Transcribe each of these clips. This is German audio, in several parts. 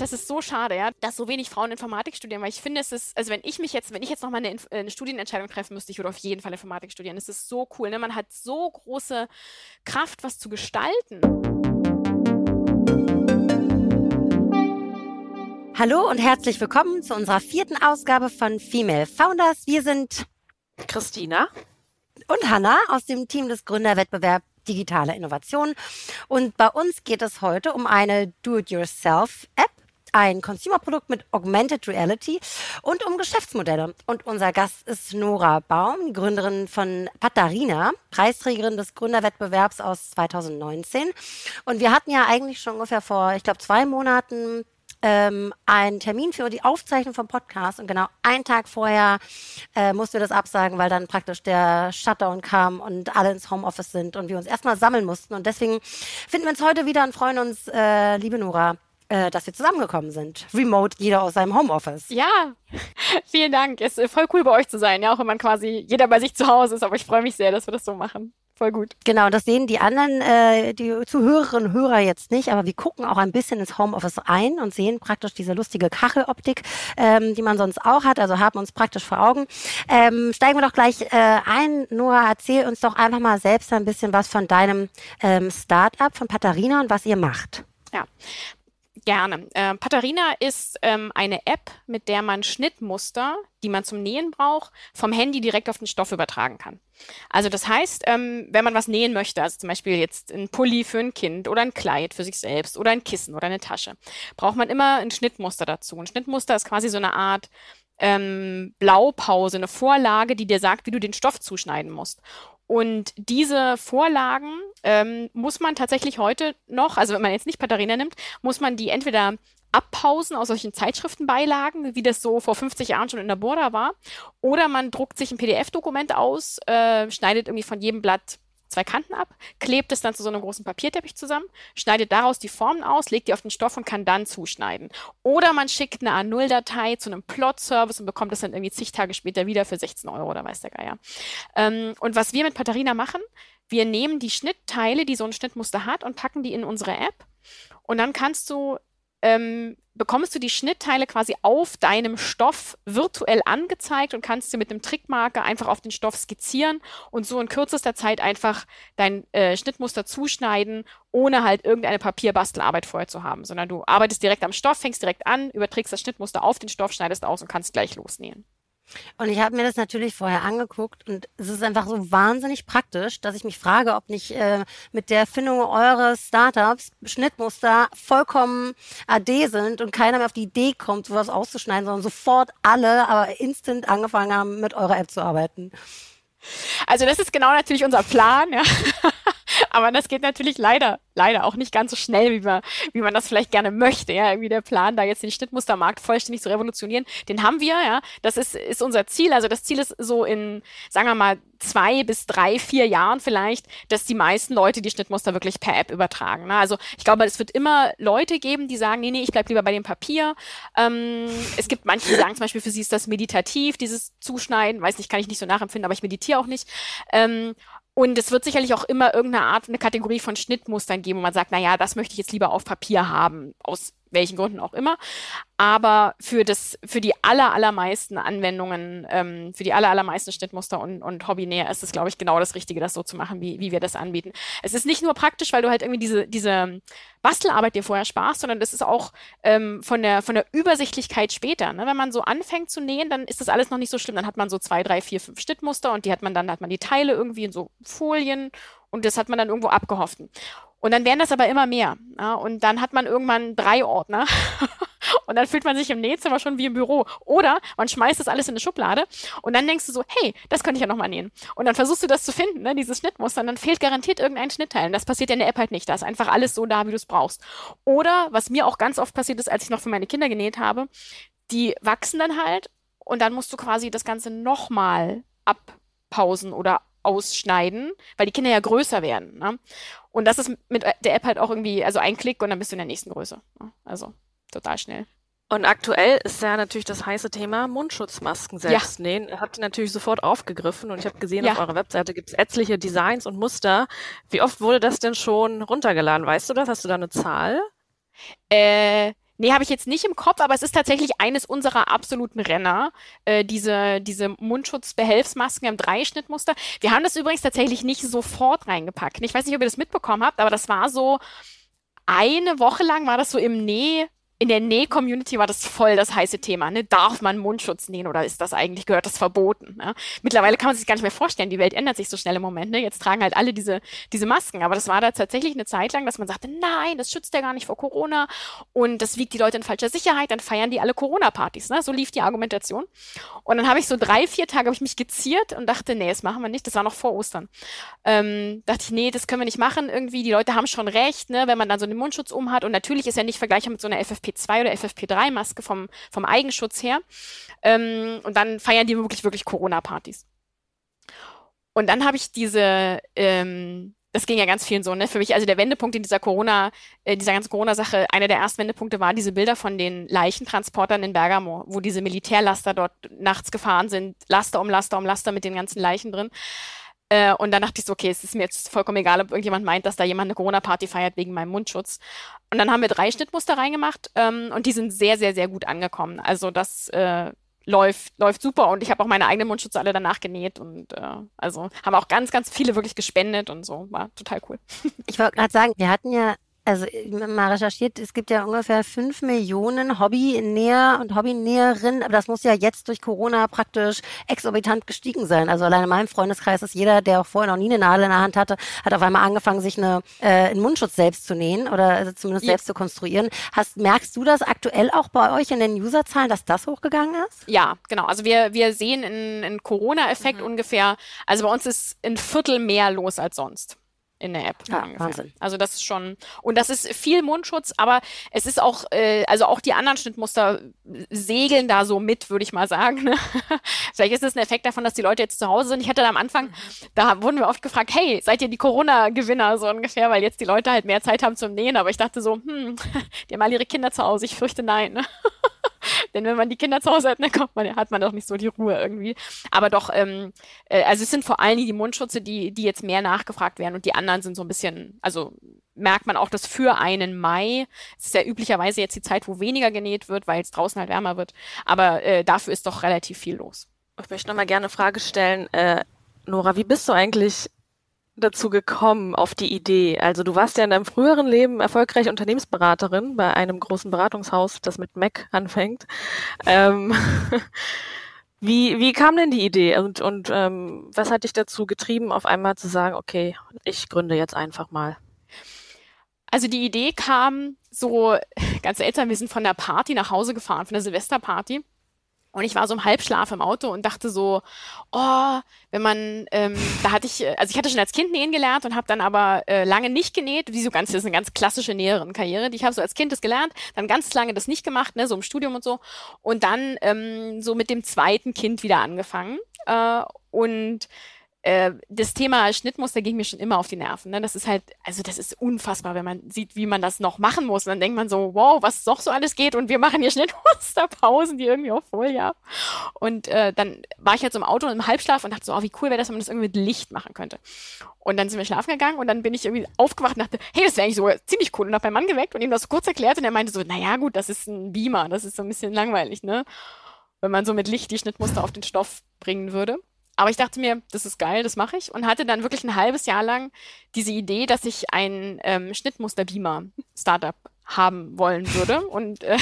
das ist so schade, ja, dass so wenig Frauen Informatik studieren, weil ich finde, es ist, also wenn ich mich jetzt, wenn ich jetzt noch mal eine, eine Studienentscheidung treffen müsste, ich würde auf jeden Fall Informatik studieren. Es ist so cool, ne? Man hat so große Kraft, was zu gestalten. Hallo und herzlich willkommen zu unserer vierten Ausgabe von Female Founders. Wir sind Christina und Hanna aus dem Team des Gründerwettbewerbs digitale Innovation. Und bei uns geht es heute um eine Do-it-yourself-App, ein Consumer-Produkt mit Augmented Reality und um Geschäftsmodelle. Und unser Gast ist Nora Baum, Gründerin von Patarina, Preisträgerin des Gründerwettbewerbs aus 2019. Und wir hatten ja eigentlich schon ungefähr vor, ich glaube, zwei Monaten ähm, einen Termin für die Aufzeichnung vom Podcast und genau einen Tag vorher äh, mussten wir das absagen, weil dann praktisch der Shutdown kam und alle ins Homeoffice sind und wir uns erstmal sammeln mussten. Und deswegen finden wir uns heute wieder und freuen uns, äh, liebe Nora, äh, dass wir zusammengekommen sind. Remote, jeder aus seinem Homeoffice. Ja, vielen Dank. Es ist voll cool bei euch zu sein, ja, auch wenn man quasi jeder bei sich zu Hause ist, aber ich freue mich sehr, dass wir das so machen voll gut. Genau, das sehen die anderen, äh, die Zuhörerinnen und Hörer jetzt nicht, aber wir gucken auch ein bisschen ins Homeoffice ein und sehen praktisch diese lustige Kacheloptik, ähm, die man sonst auch hat, also haben uns praktisch vor Augen. Ähm, steigen wir doch gleich äh, ein. Noah, erzähl uns doch einfach mal selbst ein bisschen was von deinem ähm, Startup, von Patarina und was ihr macht. Ja, Gerne. Äh, Patarina ist ähm, eine App, mit der man Schnittmuster, die man zum Nähen braucht, vom Handy direkt auf den Stoff übertragen kann. Also das heißt, ähm, wenn man was nähen möchte, also zum Beispiel jetzt ein Pulli für ein Kind oder ein Kleid für sich selbst oder ein Kissen oder eine Tasche, braucht man immer ein Schnittmuster dazu. Ein Schnittmuster ist quasi so eine Art ähm, Blaupause, eine Vorlage, die dir sagt, wie du den Stoff zuschneiden musst. Und diese Vorlagen ähm, muss man tatsächlich heute noch, also wenn man jetzt nicht Patarina nimmt, muss man die entweder abpausen aus solchen Zeitschriftenbeilagen, wie das so vor 50 Jahren schon in der Borda war, oder man druckt sich ein PDF-Dokument aus, äh, schneidet irgendwie von jedem Blatt zwei Kanten ab, klebt es dann zu so einem großen Papierteppich zusammen, schneidet daraus die Formen aus, legt die auf den Stoff und kann dann zuschneiden. Oder man schickt eine A0-Datei zu einem Plot-Service und bekommt es dann irgendwie zig Tage später wieder für 16 Euro oder weiß der Geier. Ähm, und was wir mit Patarina machen, wir nehmen die Schnittteile, die so ein Schnittmuster hat und packen die in unsere App. Und dann kannst du ähm, bekommst du die Schnittteile quasi auf deinem Stoff virtuell angezeigt und kannst sie mit einem Trickmarker einfach auf den Stoff skizzieren und so in kürzester Zeit einfach dein äh, Schnittmuster zuschneiden, ohne halt irgendeine Papierbastelarbeit vorher zu haben, sondern du arbeitest direkt am Stoff, fängst direkt an, überträgst das Schnittmuster auf den Stoff, schneidest aus und kannst gleich losnähen. Und ich habe mir das natürlich vorher angeguckt und es ist einfach so wahnsinnig praktisch, dass ich mich frage, ob nicht äh, mit der Erfindung eures Startups Schnittmuster vollkommen AD sind und keiner mehr auf die Idee kommt, sowas auszuschneiden, sondern sofort alle aber instant angefangen haben, mit eurer App zu arbeiten. Also das ist genau natürlich unser Plan, ja. Aber das geht natürlich leider, leider auch nicht ganz so schnell, wie man, wie man das vielleicht gerne möchte. Ja, irgendwie der Plan, da jetzt den Schnittmustermarkt vollständig zu revolutionieren, den haben wir, ja. Das ist, ist unser Ziel. Also das Ziel ist so in, sagen wir mal, zwei bis drei, vier Jahren vielleicht, dass die meisten Leute die Schnittmuster wirklich per App übertragen. Ne? Also ich glaube, es wird immer Leute geben, die sagen, nee, nee, ich bleib lieber bei dem Papier. Ähm, es gibt manche, die sagen zum Beispiel, für sie ist das meditativ, dieses Zuschneiden. Weiß nicht, kann ich nicht so nachempfinden, aber ich meditiere auch nicht. Ähm, und es wird sicherlich auch immer irgendeine Art, eine Kategorie von Schnittmustern geben, wo man sagt, na ja, das möchte ich jetzt lieber auf Papier haben, aus welchen Gründen auch immer. Aber für das, für die aller, allermeisten Anwendungen, ähm, für die aller, allermeisten Schnittmuster und, und Hobbynäher ist es, glaube ich, genau das Richtige, das so zu machen, wie, wie wir das anbieten. Es ist nicht nur praktisch, weil du halt irgendwie diese, diese Bastelarbeit dir vorher sparst, sondern das ist auch ähm, von der, von der Übersichtlichkeit später. Ne? Wenn man so anfängt zu nähen, dann ist das alles noch nicht so schlimm. Dann hat man so zwei, drei, vier, fünf Schnittmuster und die hat man dann, hat man die Teile irgendwie in so Folien und das hat man dann irgendwo abgehofft. Und dann werden das aber immer mehr. Ja? Und dann hat man irgendwann drei Ordner. und dann fühlt man sich im Nähzimmer schon wie im Büro. Oder man schmeißt das alles in eine Schublade und dann denkst du so, hey, das könnte ich ja nochmal nähen. Und dann versuchst du das zu finden, ne, dieses Schnittmuster, und dann fehlt garantiert irgendein Schnittteil. Und das passiert in der App halt nicht. Da ist einfach alles so da, wie du es brauchst. Oder, was mir auch ganz oft passiert ist, als ich noch für meine Kinder genäht habe, die wachsen dann halt und dann musst du quasi das Ganze nochmal abpausen oder ausschneiden, weil die Kinder ja größer werden. Ne? Und das ist mit der App halt auch irgendwie, also ein Klick und dann bist du in der nächsten Größe. Ne? Also total schnell. Und aktuell ist ja natürlich das heiße Thema Mundschutzmasken selbst ja. nähen. Habt ihr natürlich sofort aufgegriffen und ich habe gesehen, ja. auf eurer Webseite gibt es etliche Designs und Muster. Wie oft wurde das denn schon runtergeladen? Weißt du das? Hast du da eine Zahl? Äh, Nee, habe ich jetzt nicht im Kopf, aber es ist tatsächlich eines unserer absoluten Renner, äh, diese, diese Mundschutzbehelfsmasken im Dreischnittmuster. Wir haben das übrigens tatsächlich nicht sofort reingepackt. Ich weiß nicht, ob ihr das mitbekommen habt, aber das war so, eine Woche lang war das so im Näh, in der Näh-Community war das voll das heiße Thema. Ne? Darf man Mundschutz nähen oder ist das eigentlich, gehört das verboten? Ne? Mittlerweile kann man sich gar nicht mehr vorstellen, die Welt ändert sich so schnell im Moment. Ne? Jetzt tragen halt alle diese, diese Masken. Aber das war da tatsächlich eine Zeit lang, dass man sagte, nein, das schützt ja gar nicht vor Corona und das wiegt die Leute in falscher Sicherheit, dann feiern die alle Corona-Partys. Ne? So lief die Argumentation. Und dann habe ich so drei, vier Tage habe ich mich geziert und dachte, nee, das machen wir nicht. Das war noch vor Ostern. Ähm, dachte ich, nee, das können wir nicht machen. Irgendwie, die Leute haben schon recht, ne? wenn man dann so einen Mundschutz um hat. Und natürlich ist er nicht vergleichbar mit so einer FFP FFP2 oder FFP3-Maske vom, vom Eigenschutz her. Ähm, und dann feiern die wirklich, wirklich Corona-Partys. Und dann habe ich diese, ähm, das ging ja ganz vielen so, ne? Für mich, also der Wendepunkt in dieser Corona, äh, dieser ganzen Corona-Sache, einer der ersten Wendepunkte war diese Bilder von den Leichentransportern in Bergamo, wo diese Militärlaster dort nachts gefahren sind, Laster um Laster um Laster mit den ganzen Leichen drin. Äh, und dann dachte ich so, okay, es ist mir jetzt vollkommen egal, ob irgendjemand meint, dass da jemand eine Corona-Party feiert wegen meinem Mundschutz. Und dann haben wir drei Schnittmuster reingemacht ähm, und die sind sehr, sehr, sehr gut angekommen. Also das äh, läuft, läuft super und ich habe auch meine eigenen Mundschutze alle danach genäht und äh, also haben auch ganz, ganz viele wirklich gespendet und so. War total cool. Ich wollte gerade sagen, wir hatten ja also mal recherchiert, es gibt ja ungefähr fünf Millionen Hobbynäher und Hobbynäherinnen, aber das muss ja jetzt durch Corona praktisch exorbitant gestiegen sein. Also allein in meinem Freundeskreis ist jeder, der auch vorher noch nie eine Nadel in der Hand hatte, hat auf einmal angefangen, sich eine, äh, einen Mundschutz selbst zu nähen oder also zumindest ja. selbst zu konstruieren. Hast, merkst du das aktuell auch bei euch in den Userzahlen, dass das hochgegangen ist? Ja, genau. Also wir, wir sehen einen Corona-Effekt mhm. ungefähr, also bei uns ist ein Viertel mehr los als sonst in der App. Ja, Wahnsinn. Also das ist schon, und das ist viel Mundschutz, aber es ist auch, äh, also auch die anderen Schnittmuster segeln da so mit, würde ich mal sagen. Ne? Vielleicht ist es ein Effekt davon, dass die Leute jetzt zu Hause sind. Ich hatte da am Anfang, da wurden wir oft gefragt, hey, seid ihr die Corona-Gewinner so ungefähr, weil jetzt die Leute halt mehr Zeit haben zum Nähen, aber ich dachte so, hm, die haben alle ihre Kinder zu Hause, ich fürchte nein. Ne? Denn wenn man die Kinder zu Hause hat, dann kommt man, hat man doch nicht so die Ruhe irgendwie. Aber doch, ähm, äh, also es sind vor allem die Mundschutze, die, die jetzt mehr nachgefragt werden und die anderen sind so ein bisschen, also merkt man auch, dass für einen Mai, es ist ja üblicherweise jetzt die Zeit, wo weniger genäht wird, weil es draußen halt wärmer wird, aber äh, dafür ist doch relativ viel los. Ich möchte nochmal gerne eine Frage stellen. Äh, Nora, wie bist du eigentlich dazu gekommen, auf die Idee? Also du warst ja in deinem früheren Leben erfolgreiche Unternehmensberaterin bei einem großen Beratungshaus, das mit Mac anfängt. Ähm, wie, wie kam denn die Idee und, und ähm, was hat dich dazu getrieben, auf einmal zu sagen, okay, ich gründe jetzt einfach mal? Also die Idee kam so ganz seltsam, wir sind von der Party nach Hause gefahren, von der Silvesterparty. Und ich war so im Halbschlaf im Auto und dachte so, oh, wenn man, ähm, da hatte ich, also ich hatte schon als Kind nähen gelernt und habe dann aber äh, lange nicht genäht, wie so ganz, das ist eine ganz klassische Näherin-Karriere. Ich habe so als Kind das gelernt, dann ganz lange das nicht gemacht, ne, so im Studium und so. Und dann ähm, so mit dem zweiten Kind wieder angefangen. Äh, und äh, das Thema Schnittmuster ging mir schon immer auf die Nerven. Ne? Das ist halt, also das ist unfassbar, wenn man sieht, wie man das noch machen muss. Und dann denkt man so, wow, was doch so alles geht und wir machen hier Schnittmusterpausen, die irgendwie auf Folie haben. Und äh, dann war ich halt so im Auto im Halbschlaf und dachte so, oh, wie cool wäre das, wenn man das irgendwie mit Licht machen könnte. Und dann sind wir schlafen gegangen und dann bin ich irgendwie aufgewacht und dachte, hey, das wäre eigentlich so ziemlich cool. Und habe meinen Mann geweckt und ihm das kurz erklärt und er meinte so, naja gut, das ist ein Beamer, das ist so ein bisschen langweilig, ne? Wenn man so mit Licht die Schnittmuster auf den Stoff bringen würde. Aber ich dachte mir, das ist geil, das mache ich. Und hatte dann wirklich ein halbes Jahr lang diese Idee, dass ich ein ähm, Schnittmuster-Beamer-Startup haben wollen würde. Und äh,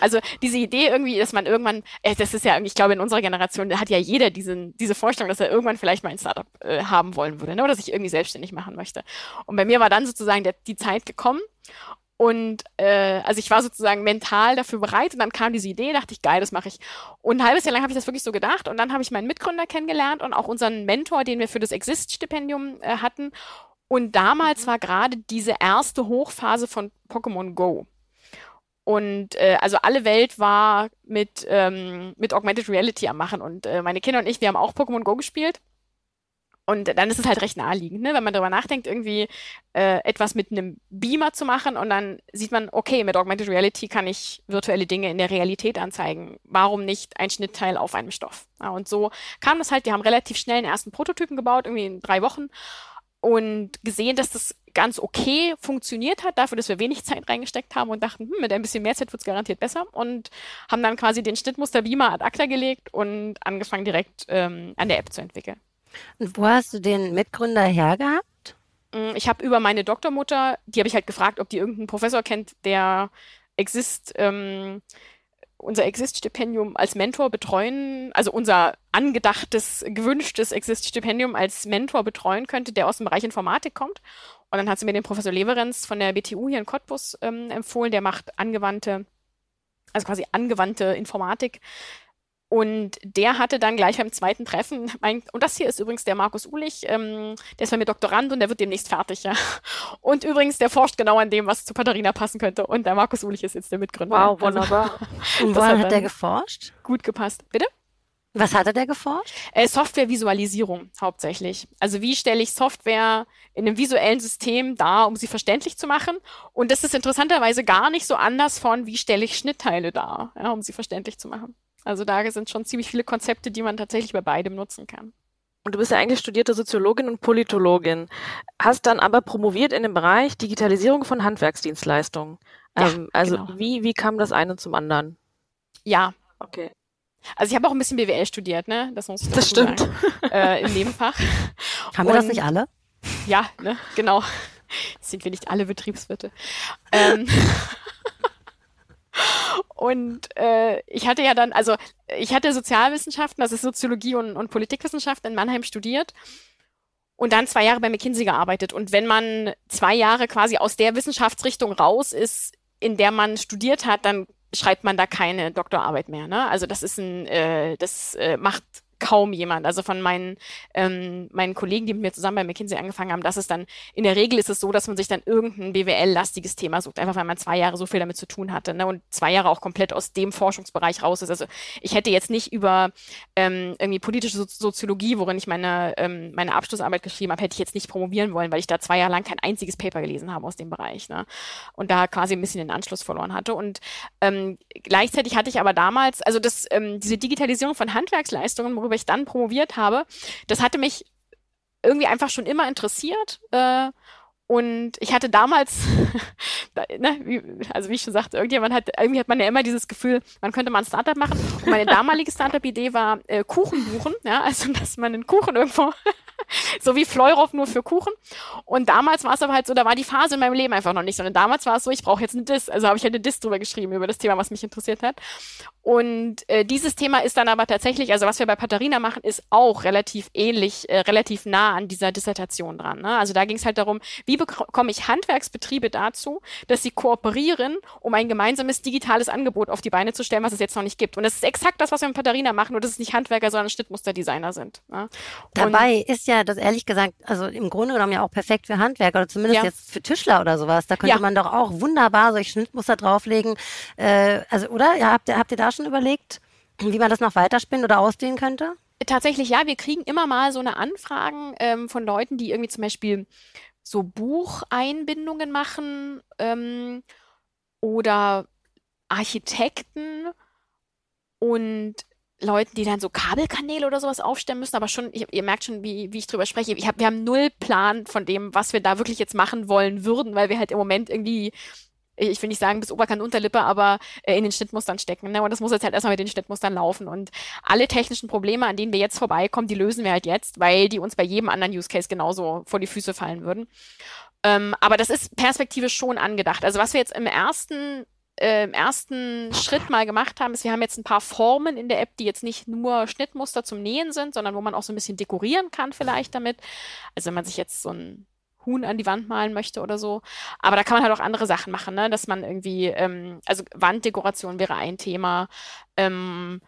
also diese Idee irgendwie, dass man irgendwann, äh, das ist ja, ich glaube, in unserer Generation hat ja jeder diesen, diese Vorstellung, dass er irgendwann vielleicht mal ein Startup äh, haben wollen würde, ne? oder sich irgendwie selbstständig machen möchte. Und bei mir war dann sozusagen der, die Zeit gekommen. Und äh, also ich war sozusagen mental dafür bereit und dann kam diese Idee, dachte ich, geil, das mache ich. Und ein halbes Jahr lang habe ich das wirklich so gedacht und dann habe ich meinen Mitgründer kennengelernt und auch unseren Mentor, den wir für das Exist-Stipendium äh, hatten. Und damals mhm. war gerade diese erste Hochphase von Pokémon Go. Und äh, also alle Welt war mit, ähm, mit Augmented Reality am Machen. Und äh, meine Kinder und ich, wir haben auch Pokémon Go gespielt. Und dann ist es halt recht naheliegend, ne? wenn man darüber nachdenkt, irgendwie äh, etwas mit einem Beamer zu machen und dann sieht man, okay, mit Augmented Reality kann ich virtuelle Dinge in der Realität anzeigen. Warum nicht ein Schnittteil auf einem Stoff? Ja, und so kam das halt, die haben relativ schnell einen ersten Prototypen gebaut, irgendwie in drei Wochen. und gesehen, dass das ganz okay funktioniert hat, dafür, dass wir wenig Zeit reingesteckt haben und dachten, hm, mit ein bisschen mehr Zeit wird es garantiert besser und haben dann quasi den Schnittmuster Beamer ad acta gelegt und angefangen direkt ähm, an der App zu entwickeln. Und wo hast du den Mitgründer hergehabt? Mm, ich habe über meine Doktormutter, die habe ich halt gefragt, ob die irgendeinen Professor kennt, der Exist, ähm, unser Exist-Stipendium als Mentor betreuen, also unser angedachtes, gewünschtes Exist-Stipendium als Mentor betreuen könnte, der aus dem Bereich Informatik kommt. Und dann hat sie mir den Professor Leverenz von der BTU hier in Cottbus ähm, empfohlen, der macht angewandte, also quasi angewandte Informatik und der hatte dann gleich beim zweiten Treffen, mein, und das hier ist übrigens der Markus Ulich, ähm, der ist bei mir Doktorand und der wird demnächst fertig, ja. Und übrigens, der forscht genau an dem, was zu Katharina passen könnte. Und der Markus Ulich ist jetzt der Mitgründer. Wow, also, wunderbar. Also, und woran hat, hat der geforscht? Gut gepasst. Bitte? Was hatte der geforscht? Äh, Softwarevisualisierung hauptsächlich. Also wie stelle ich Software in einem visuellen System dar, um sie verständlich zu machen? Und das ist interessanterweise gar nicht so anders von, wie stelle ich Schnittteile dar, ja, um sie verständlich zu machen. Also da sind schon ziemlich viele Konzepte, die man tatsächlich bei beidem nutzen kann. Und du bist ja eigentlich studierte Soziologin und Politologin, hast dann aber promoviert in dem Bereich Digitalisierung von Handwerksdienstleistungen. Ja, ähm, also genau. wie, wie kam das eine zum anderen? Ja. Okay. Also ich habe auch ein bisschen BWL studiert, ne? Das muss ich Das stimmt. Sagen, äh, Im Nebenfach. Haben wir das nicht alle? Ja, ne, genau. sind wir nicht alle Betriebswirte. Ähm, und äh, ich hatte ja dann, also ich hatte Sozialwissenschaften, das ist Soziologie und, und Politikwissenschaft in Mannheim studiert und dann zwei Jahre bei McKinsey gearbeitet. Und wenn man zwei Jahre quasi aus der Wissenschaftsrichtung raus ist, in der man studiert hat, dann schreibt man da keine Doktorarbeit mehr. Ne? Also das ist ein, äh, das äh, macht kaum jemand. Also von meinen, ähm, meinen Kollegen, die mit mir zusammen bei McKinsey angefangen haben, das ist dann, in der Regel ist es so, dass man sich dann irgendein BWL-lastiges Thema sucht, einfach weil man zwei Jahre so viel damit zu tun hatte ne? und zwei Jahre auch komplett aus dem Forschungsbereich raus ist. Also ich hätte jetzt nicht über ähm, irgendwie politische so Soziologie, worin ich meine, ähm, meine Abschlussarbeit geschrieben habe, hätte ich jetzt nicht promovieren wollen, weil ich da zwei Jahre lang kein einziges Paper gelesen habe aus dem Bereich. Ne? Und da quasi ein bisschen den Anschluss verloren hatte. Und ähm, gleichzeitig hatte ich aber damals, also das, ähm, diese Digitalisierung von Handwerksleistungen, worüber ich dann promoviert habe, das hatte mich irgendwie einfach schon immer interessiert. Äh, und ich hatte damals, ne, also wie ich schon sagte, irgendjemand hat, irgendwie hat man ja immer dieses Gefühl, man könnte mal ein Startup machen. Und meine damalige Startup-Idee war äh, Kuchen buchen, ja, also dass man einen Kuchen irgendwo so wie Fleurhoff nur für Kuchen. Und damals war es aber halt so, da war die Phase in meinem Leben einfach noch nicht, sondern damals war es so, ich brauche jetzt eine Diss. Also habe ich halt eine Diss drüber geschrieben, über das Thema, was mich interessiert hat. Und äh, dieses Thema ist dann aber tatsächlich, also was wir bei Patharina machen, ist auch relativ ähnlich, äh, relativ nah an dieser Dissertation dran. Ne? Also da ging es halt darum, wie bekomme ich Handwerksbetriebe dazu, dass sie kooperieren, um ein gemeinsames digitales Angebot auf die Beine zu stellen, was es jetzt noch nicht gibt. Und das ist exakt das, was wir mit Patharina machen, nur dass es nicht Handwerker, sondern Schnittmusterdesigner sind. Ne? Dabei ist ja das ehrlich gesagt, also im Grunde genommen ja auch perfekt für Handwerker oder zumindest ja. jetzt für Tischler oder sowas. Da könnte ja. man doch auch wunderbar solche Schnittmuster drauflegen. Äh, also, oder? Ja, habt ihr, habt ihr da schon überlegt, wie man das noch weiterspinnen oder ausdehnen könnte? Tatsächlich ja, wir kriegen immer mal so eine Anfragen ähm, von Leuten, die irgendwie zum Beispiel so Bucheinbindungen machen ähm, oder Architekten und Leuten, die dann so Kabelkanäle oder sowas aufstellen müssen, aber schon, ich, ihr merkt schon, wie, wie ich drüber spreche. Ich hab, wir haben null Plan von dem, was wir da wirklich jetzt machen wollen würden, weil wir halt im Moment irgendwie ich will nicht sagen bis Oberkant Unterlippe, aber äh, in den Schnittmustern stecken. Ne? Und das muss jetzt halt erstmal mit den Schnittmustern laufen. Und alle technischen Probleme, an denen wir jetzt vorbeikommen, die lösen wir halt jetzt, weil die uns bei jedem anderen Use Case genauso vor die Füße fallen würden. Ähm, aber das ist perspektivisch schon angedacht. Also was wir jetzt im ersten äh, im ersten Schritt mal gemacht haben, ist, wir haben jetzt ein paar Formen in der App, die jetzt nicht nur Schnittmuster zum Nähen sind, sondern wo man auch so ein bisschen dekorieren kann vielleicht damit. Also wenn man sich jetzt so ein Huhn an die Wand malen möchte oder so. Aber da kann man halt auch andere Sachen machen, ne? Dass man irgendwie, ähm, also Wanddekoration wäre ein Thema. Ähm,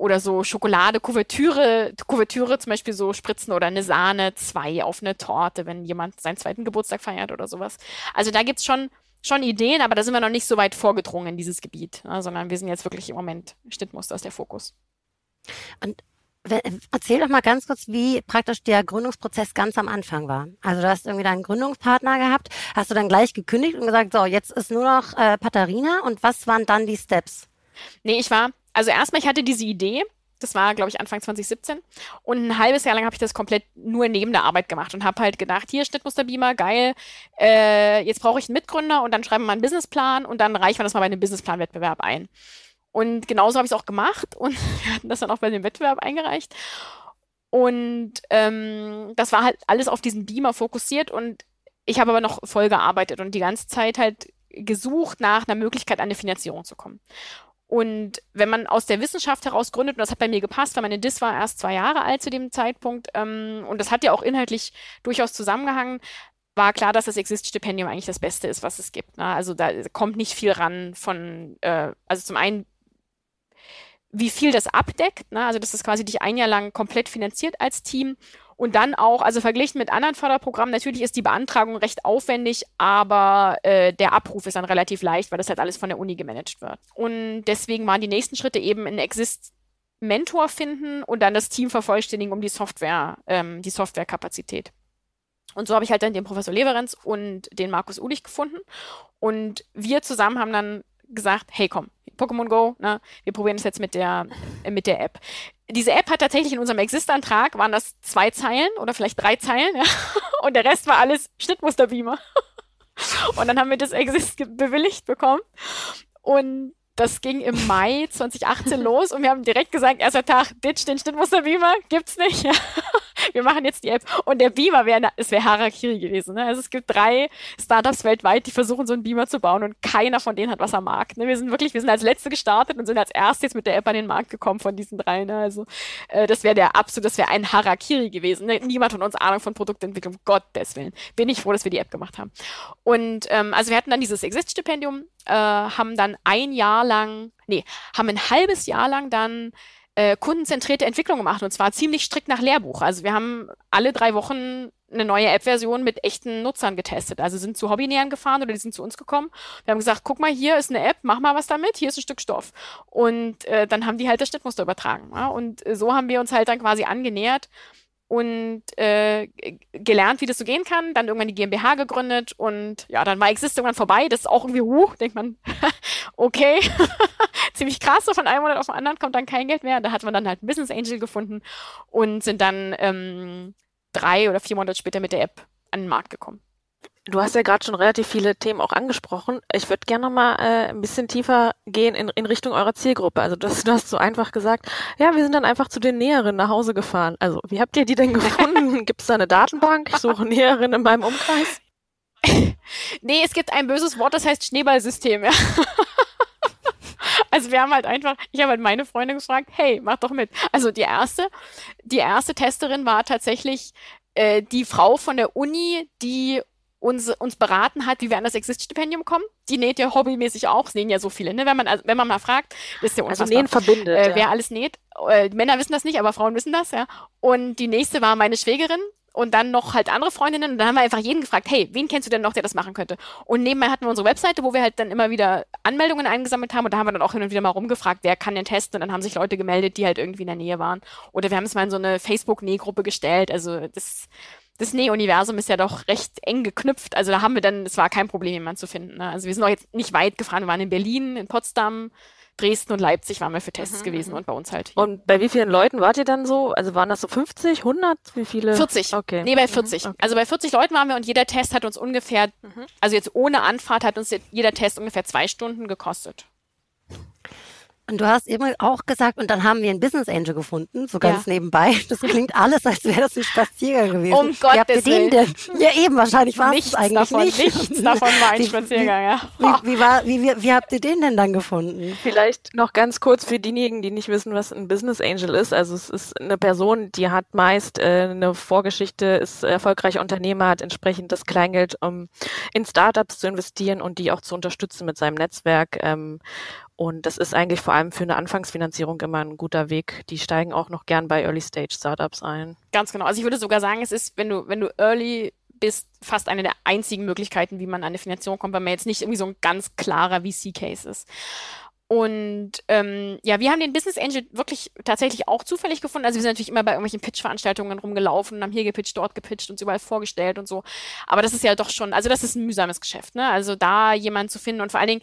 oder so Schokolade, Kuvertüre, Kuvertüre zum Beispiel so spritzen oder eine Sahne, zwei auf eine Torte, wenn jemand seinen zweiten Geburtstag feiert oder sowas. Also da gibt's schon, schon Ideen, aber da sind wir noch nicht so weit vorgedrungen in dieses Gebiet, ne? sondern wir sind jetzt wirklich im Moment Schnittmuster ist der Fokus. Und Erzähl doch mal ganz kurz, wie praktisch der Gründungsprozess ganz am Anfang war. Also du hast irgendwie deinen Gründungspartner gehabt, hast du dann gleich gekündigt und gesagt, so, jetzt ist nur noch äh, Patharina und was waren dann die Steps? Nee, ich war, also erstmal, ich hatte diese Idee Das war, glaube ich, Anfang 2017. Und ein halbes Jahr lang habe ich das komplett nur neben der Arbeit gemacht und habe halt gedacht, hier Schnittmusterbeamer, geil, äh, jetzt brauche ich einen Mitgründer und dann schreiben wir mal einen Businessplan und dann reichen wir das mal bei einem Businessplan-Wettbewerb ein. Und genauso habe ich es auch gemacht und wir hatten das dann auch bei dem Wettbewerb eingereicht. Und ähm, das war halt alles auf diesen Beamer fokussiert und ich habe aber noch voll gearbeitet und die ganze Zeit halt gesucht nach einer Möglichkeit, an eine Finanzierung zu kommen. Und wenn man aus der Wissenschaft heraus gründet, und das hat bei mir gepasst, weil meine DIS war erst zwei Jahre alt zu dem Zeitpunkt, ähm, und das hat ja auch inhaltlich durchaus zusammengehangen, war klar, dass das Exist-Stipendium eigentlich das Beste ist, was es gibt. Ne? Also da kommt nicht viel ran von, äh, also zum einen, wie viel das abdeckt, ne? also das ist quasi dich ein Jahr lang komplett finanziert als Team und dann auch, also verglichen mit anderen Förderprogrammen, natürlich ist die Beantragung recht aufwendig, aber äh, der Abruf ist dann relativ leicht, weil das halt alles von der Uni gemanagt wird. Und deswegen waren die nächsten Schritte eben in Exist Mentor finden und dann das Team vervollständigen um die Software, ähm, die Softwarekapazität. Und so habe ich halt dann den Professor Leverenz und den Markus Ulich gefunden. Und wir zusammen haben dann gesagt, hey komm, Pokémon Go, ne, wir probieren es jetzt mit der, äh, mit der App diese App hat tatsächlich in unserem Exist-Antrag waren das zwei Zeilen oder vielleicht drei Zeilen, ja. Und der Rest war alles Schnittmusterbeamer. Und dann haben wir das Exist bewilligt bekommen. Und das ging im Mai 2018 los und wir haben direkt gesagt, erster Tag, ditch den Schnittmuster-Beamer, gibt's nicht. Wir machen jetzt die App. Und der Beamer wäre, es wäre Harakiri gewesen. Ne? Also es gibt drei Startups weltweit, die versuchen, so einen Beamer zu bauen und keiner von denen hat was am Markt. Ne? Wir sind wirklich, wir sind als Letzte gestartet und sind als Erste jetzt mit der App an den Markt gekommen von diesen drei. Ne? Also äh, das wäre der absolut, das wäre ein Harakiri gewesen. Ne? Niemand von uns Ahnung von Produktentwicklung, Gottes Willen. Bin ich froh, dass wir die App gemacht haben. Und ähm, also wir hatten dann dieses Exist-Stipendium, äh, haben dann ein Jahr lang, nee, haben ein halbes Jahr lang dann äh, kundenzentrierte Entwicklung gemacht und zwar ziemlich strikt nach Lehrbuch. Also wir haben alle drei Wochen eine neue App-Version mit echten Nutzern getestet. Also sind zu Hobbynähern gefahren oder die sind zu uns gekommen. Wir haben gesagt, guck mal, hier ist eine App, mach mal was damit, hier ist ein Stück Stoff. Und äh, dann haben die halt das Schnittmuster übertragen. Ja? Und so haben wir uns halt dann quasi angenähert und äh, gelernt, wie das so gehen kann, dann irgendwann die GmbH gegründet und ja, dann war Exist irgendwann vorbei. Das ist auch irgendwie, huh, denkt man, okay, ziemlich krass, so von einem Monat auf den anderen kommt dann kein Geld mehr. Da hat man dann halt einen Business Angel gefunden und sind dann ähm, drei oder vier Monate später mit der App an den Markt gekommen. Du hast ja gerade schon relativ viele Themen auch angesprochen. Ich würde gerne noch mal äh, ein bisschen tiefer gehen in, in Richtung eurer Zielgruppe. Also das, du hast so einfach gesagt, ja, wir sind dann einfach zu den Näheren nach Hause gefahren. Also wie habt ihr die denn gefunden? Gibt es da eine Datenbank? Ich suche Näherinnen in meinem Umkreis. nee, es gibt ein böses Wort, das heißt Schneeballsystem. Ja. Also wir haben halt einfach, ich habe halt meine Freundin gefragt, hey, mach doch mit. Also die erste, die erste Testerin war tatsächlich äh, die Frau von der Uni, die uns, uns beraten hat, wie wir an das Exist-Stipendium kommen. Die näht ja hobbymäßig auch, es nähen ja so viele. Ne? Wenn, man, also, wenn man mal fragt, ist ja unfassbar. Also nähen verbindet. Äh, ja. Wer alles näht. Äh, Männer wissen das nicht, aber Frauen wissen das. ja. Und die nächste war meine Schwägerin und dann noch halt andere Freundinnen. Und dann haben wir einfach jeden gefragt, hey, wen kennst du denn noch, der das machen könnte? Und nebenbei hatten wir unsere Webseite, wo wir halt dann immer wieder Anmeldungen eingesammelt haben. Und da haben wir dann auch hin und wieder mal rumgefragt, wer kann denn testen? Und dann haben sich Leute gemeldet, die halt irgendwie in der Nähe waren. Oder wir haben es mal in so eine Facebook-Nähgruppe gestellt. Also das das Näh-Universum ist ja doch recht eng geknüpft. Also da haben wir dann, es war kein Problem, jemanden zu finden. Ne? Also wir sind auch jetzt nicht weit gefahren. Wir waren in Berlin, in Potsdam, Dresden und Leipzig waren wir für Tests mhm. gewesen mhm. und bei uns halt. Und bei wie vielen Leuten wart ihr dann so? Also waren das so 50, 100? Wie viele? 40. Okay. Nee, bei 40. Mhm. Okay. Also bei 40 Leuten waren wir und jeder Test hat uns ungefähr, mhm. also jetzt ohne Anfahrt hat uns jeder Test ungefähr zwei Stunden gekostet. Und du hast eben auch gesagt, und dann haben wir einen Business Angel gefunden, so ganz ja. nebenbei. Das klingt alles, als wäre das ein Spaziergang gewesen. Um Gottes Wie habt ihr den denn? Ja, eben, wahrscheinlich war es eigentlich davon, nicht. Nichts davon war ein Spaziergang, ja. Wie, wie, war, wie, wie, wie habt ihr den denn dann gefunden? Vielleicht noch ganz kurz für diejenigen, die nicht wissen, was ein Business Angel ist. Also es ist eine Person, die hat meist äh, eine Vorgeschichte, ist erfolgreicher Unternehmer, hat entsprechend das Kleingeld, um in Startups zu investieren und die auch zu unterstützen mit seinem Netzwerk. Ähm, und das ist eigentlich vor allem für eine Anfangsfinanzierung immer ein guter Weg. Die steigen auch noch gern bei Early Stage Startups ein. Ganz genau. Also ich würde sogar sagen, es ist, wenn du, wenn du Early bist, fast eine der einzigen Möglichkeiten, wie man an eine Finanzierung kommt, weil man jetzt nicht irgendwie so ein ganz klarer VC-Case ist. Und ähm, ja, wir haben den Business Angel wirklich tatsächlich auch zufällig gefunden. Also wir sind natürlich immer bei irgendwelchen Pitch-Veranstaltungen rumgelaufen und haben hier gepitcht, dort gepitcht, uns überall vorgestellt und so. Aber das ist ja doch schon, also das ist ein mühsames Geschäft, ne? Also da jemanden zu finden und vor allen Dingen,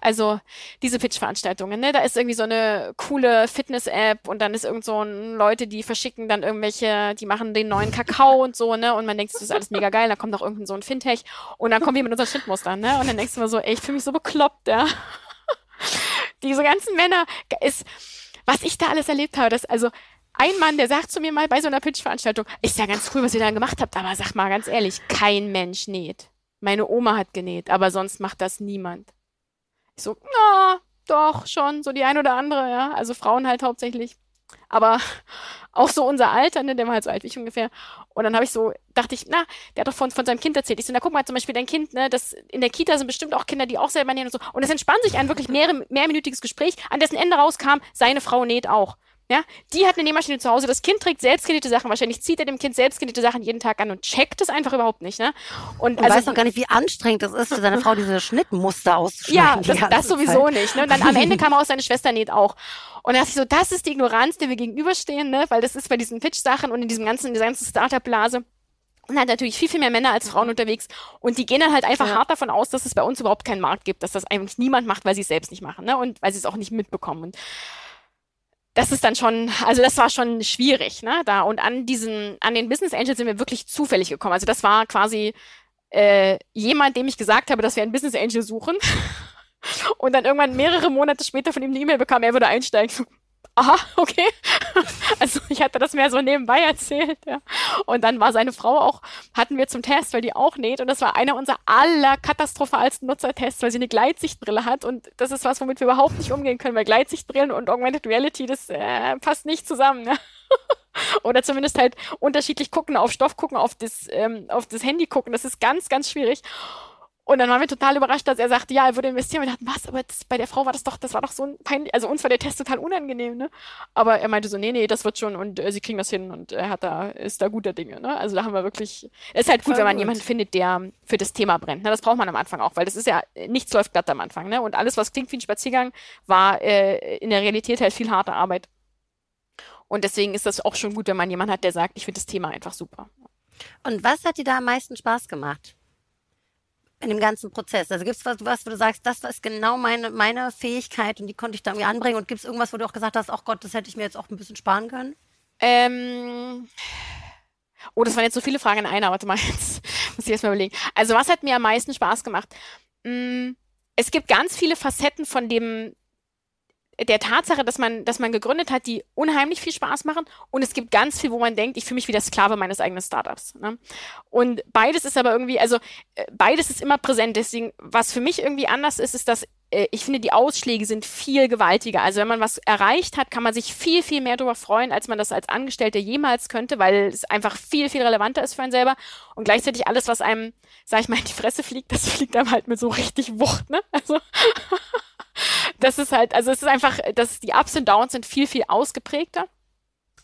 also diese Pitch-Veranstaltungen, ne? Da ist irgendwie so eine coole Fitness-App und dann ist irgend so ein Leute, die verschicken dann irgendwelche, die machen den neuen Kakao und so, ne? Und man denkt, das ist alles mega geil, da kommt auch irgendein so ein Fintech und dann kommen wir mit unseren Schnittmustern, ne? Und dann denkst du immer so, ey, ich fühle mich so bekloppt, ja. Diese ganzen Männer ist, was ich da alles erlebt habe, das, also ein Mann, der sagt zu mir mal bei so einer Pitch-Veranstaltung, ist ja ganz cool, was ihr da gemacht habt, aber sag mal ganz ehrlich, kein Mensch näht. Meine Oma hat genäht, aber sonst macht das niemand. Ich so, na, doch, schon, so die ein oder andere, ja. Also Frauen halt hauptsächlich. Aber auch so unser Alter, ne, der war halt so alt wie ich ungefähr. Und dann habe ich so, dachte ich, na, der hat doch von, von seinem Kind erzählt. Ich so, na guck mal, zum Beispiel dein Kind, ne, das in der Kita sind bestimmt auch Kinder, die auch selber nähen und so. Und es entspann sich ein wirklich mehr, mehrminütiges Gespräch, an dessen Ende rauskam, seine Frau näht auch. Ja, die hat eine Nähmaschine zu Hause, das Kind trägt selbstgenähte Sachen, wahrscheinlich zieht er dem Kind selbstgenähte Sachen jeden Tag an und checkt es einfach überhaupt nicht, ne? Und, und also, weiß noch gar nicht, wie anstrengend es ist, für seine Frau diese Schnittmuster auszuschneiden. Ja, das, das sowieso Zeit. nicht, ne? Und dann am Ende kam auch seine Schwester näht auch. Und da dachte ich so, das ist die Ignoranz, der wir gegenüberstehen, ne? Weil das ist bei diesen Pitch-Sachen und in diesem ganzen, in dieser ganzen Startup-Blase. Und halt natürlich viel, viel mehr Männer als Frauen unterwegs. Und die gehen dann halt einfach ja. hart davon aus, dass es bei uns überhaupt keinen Markt gibt, dass das eigentlich niemand macht, weil sie es selbst nicht machen, ne? Und weil sie es auch nicht mitbekommen. Und das ist dann schon, also das war schon schwierig, ne? Da und an diesen, an den Business Angels sind wir wirklich zufällig gekommen. Also das war quasi äh, jemand, dem ich gesagt habe, dass wir einen Business Angel suchen. und dann irgendwann mehrere Monate später von ihm eine E-Mail bekam, er würde einsteigen aha, okay. also ich hatte das mehr so nebenbei erzählt, ja. Und dann war seine Frau auch, hatten wir zum Test, weil die auch näht und das war einer unserer allerkatastrophalsten Nutzertests, weil sie eine Gleitsichtbrille hat und das ist was, womit wir überhaupt nicht umgehen können, weil Gleitsichtbrillen und Augmented Reality, das äh, passt nicht zusammen, ne? Oder zumindest halt unterschiedlich gucken, auf Stoff gucken, auf das, ähm, auf das Handy gucken. Das ist ganz, ganz schwierig. Und dann waren wir total überrascht, dass er sagte, ja, er würde investieren. Wir dachten, was? Aber das, bei der Frau war das doch, das war doch so ein peinlich, also uns war der Test total unangenehm, ne? Aber er meinte so, nee, nee, das wird schon und äh, sie kriegen das hin und er hat da, ist da guter Dinge, ne? Also da haben wir wirklich, es ist halt gut, Voll wenn man gut. jemanden findet, der für das Thema brennt. Ne? Das braucht man am Anfang auch, weil das ist ja, nichts läuft glatt am Anfang, ne? Und alles, was klingt wie ein Spaziergang, war äh, in der Realität halt viel harte Arbeit. Und deswegen ist das auch schon gut, wenn man jemanden hat, der sagt, ich finde das Thema einfach super. Und was hat dir da am meisten Spaß gemacht? In dem ganzen Prozess? Also gibt es was, was, wo du sagst, das ist genau meine, meine Fähigkeit und die konnte ich da irgendwie anbringen? Und gibt es irgendwas, wo du auch gesagt hast, ach Gott, das hätte ich mir jetzt auch ein bisschen sparen können? Ähm. Oh, das waren jetzt so viele Fragen in einer. Warte mal, jetzt muss ich erst mal überlegen. Also, was hat mir am meisten Spaß gemacht? Mm, es gibt ganz viele Facetten von dem der Tatsache, dass man, dass man gegründet hat, die unheimlich viel Spaß machen. Und es gibt ganz viel, wo man denkt, ich fühle mich wie der Sklave meines eigenen Startups. Ne? Und beides ist aber irgendwie, also äh, beides ist immer präsent. Deswegen, was für mich irgendwie anders ist, ist, dass äh, ich finde, die Ausschläge sind viel gewaltiger. Also wenn man was erreicht hat, kann man sich viel, viel mehr darüber freuen, als man das als Angestellter jemals könnte, weil es einfach viel, viel relevanter ist für einen selber. Und gleichzeitig alles, was einem, sag ich mal, in die Fresse fliegt, das fliegt einem halt mit so richtig Wucht. Ne? Also das ist halt, also es ist einfach, dass die Ups und Downs sind viel, viel ausgeprägter.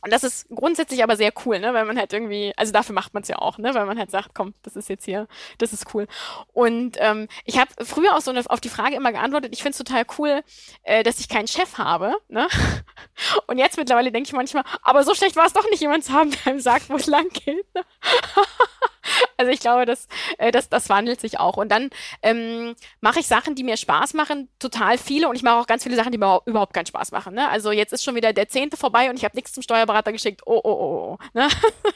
Und das ist grundsätzlich aber sehr cool, ne, weil man halt irgendwie, also dafür macht man es ja auch, ne, weil man halt sagt, komm, das ist jetzt hier, das ist cool. Und ähm, ich habe früher auch so eine, auf die Frage immer geantwortet, ich finde es total cool, äh, dass ich keinen Chef habe, ne. Und jetzt mittlerweile denke ich manchmal, aber so schlecht war es doch nicht, jemand zu haben, der einem sagt, wo es lang geht. Ne? Also ich glaube, das, äh, das, das wandelt sich auch. Und dann ähm, mache ich Sachen, die mir Spaß machen, total viele. Und ich mache auch ganz viele Sachen, die mir überhaupt keinen Spaß machen. Ne? Also jetzt ist schon wieder der Zehnte vorbei und ich habe nichts zum Steuerberater geschickt. Oh, oh, oh, oh. Ne?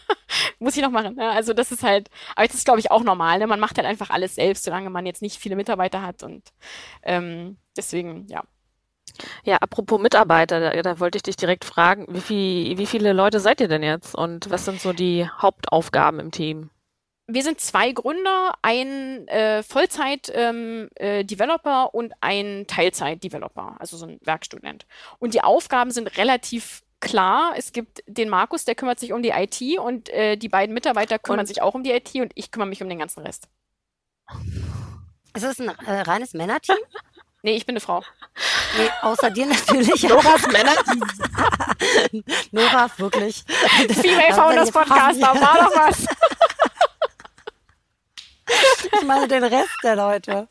Muss ich noch machen. Ne? Also das ist halt, aber das ist, glaube ich, auch normal. Ne? Man macht halt einfach alles selbst, solange man jetzt nicht viele Mitarbeiter hat. Und ähm, deswegen, ja. Ja, apropos Mitarbeiter, da, da, wollte ich dich direkt fragen, wie, viel, wie viele Leute seid ihr denn jetzt und was sind so die Hauptaufgaben im Team? Wir sind zwei Gründer, ein äh, Vollzeit-Developer ähm, äh, und ein Teilzeit-Developer, also so ein Werkstudent. Und die Aufgaben sind relativ klar. Es gibt den Markus, der kümmert sich um die IT und äh, die beiden Mitarbeiter kümmern und sich auch um die IT und ich kümmere mich um den ganzen Rest. Ist das ein äh, reines Männerteam? Nee, ich bin eine Frau. Nee, außer dir natürlich. Noras Männerteam. Nora, wirklich. Female Founders Podcast, da war doch was. Ich meine den Rest der Leute.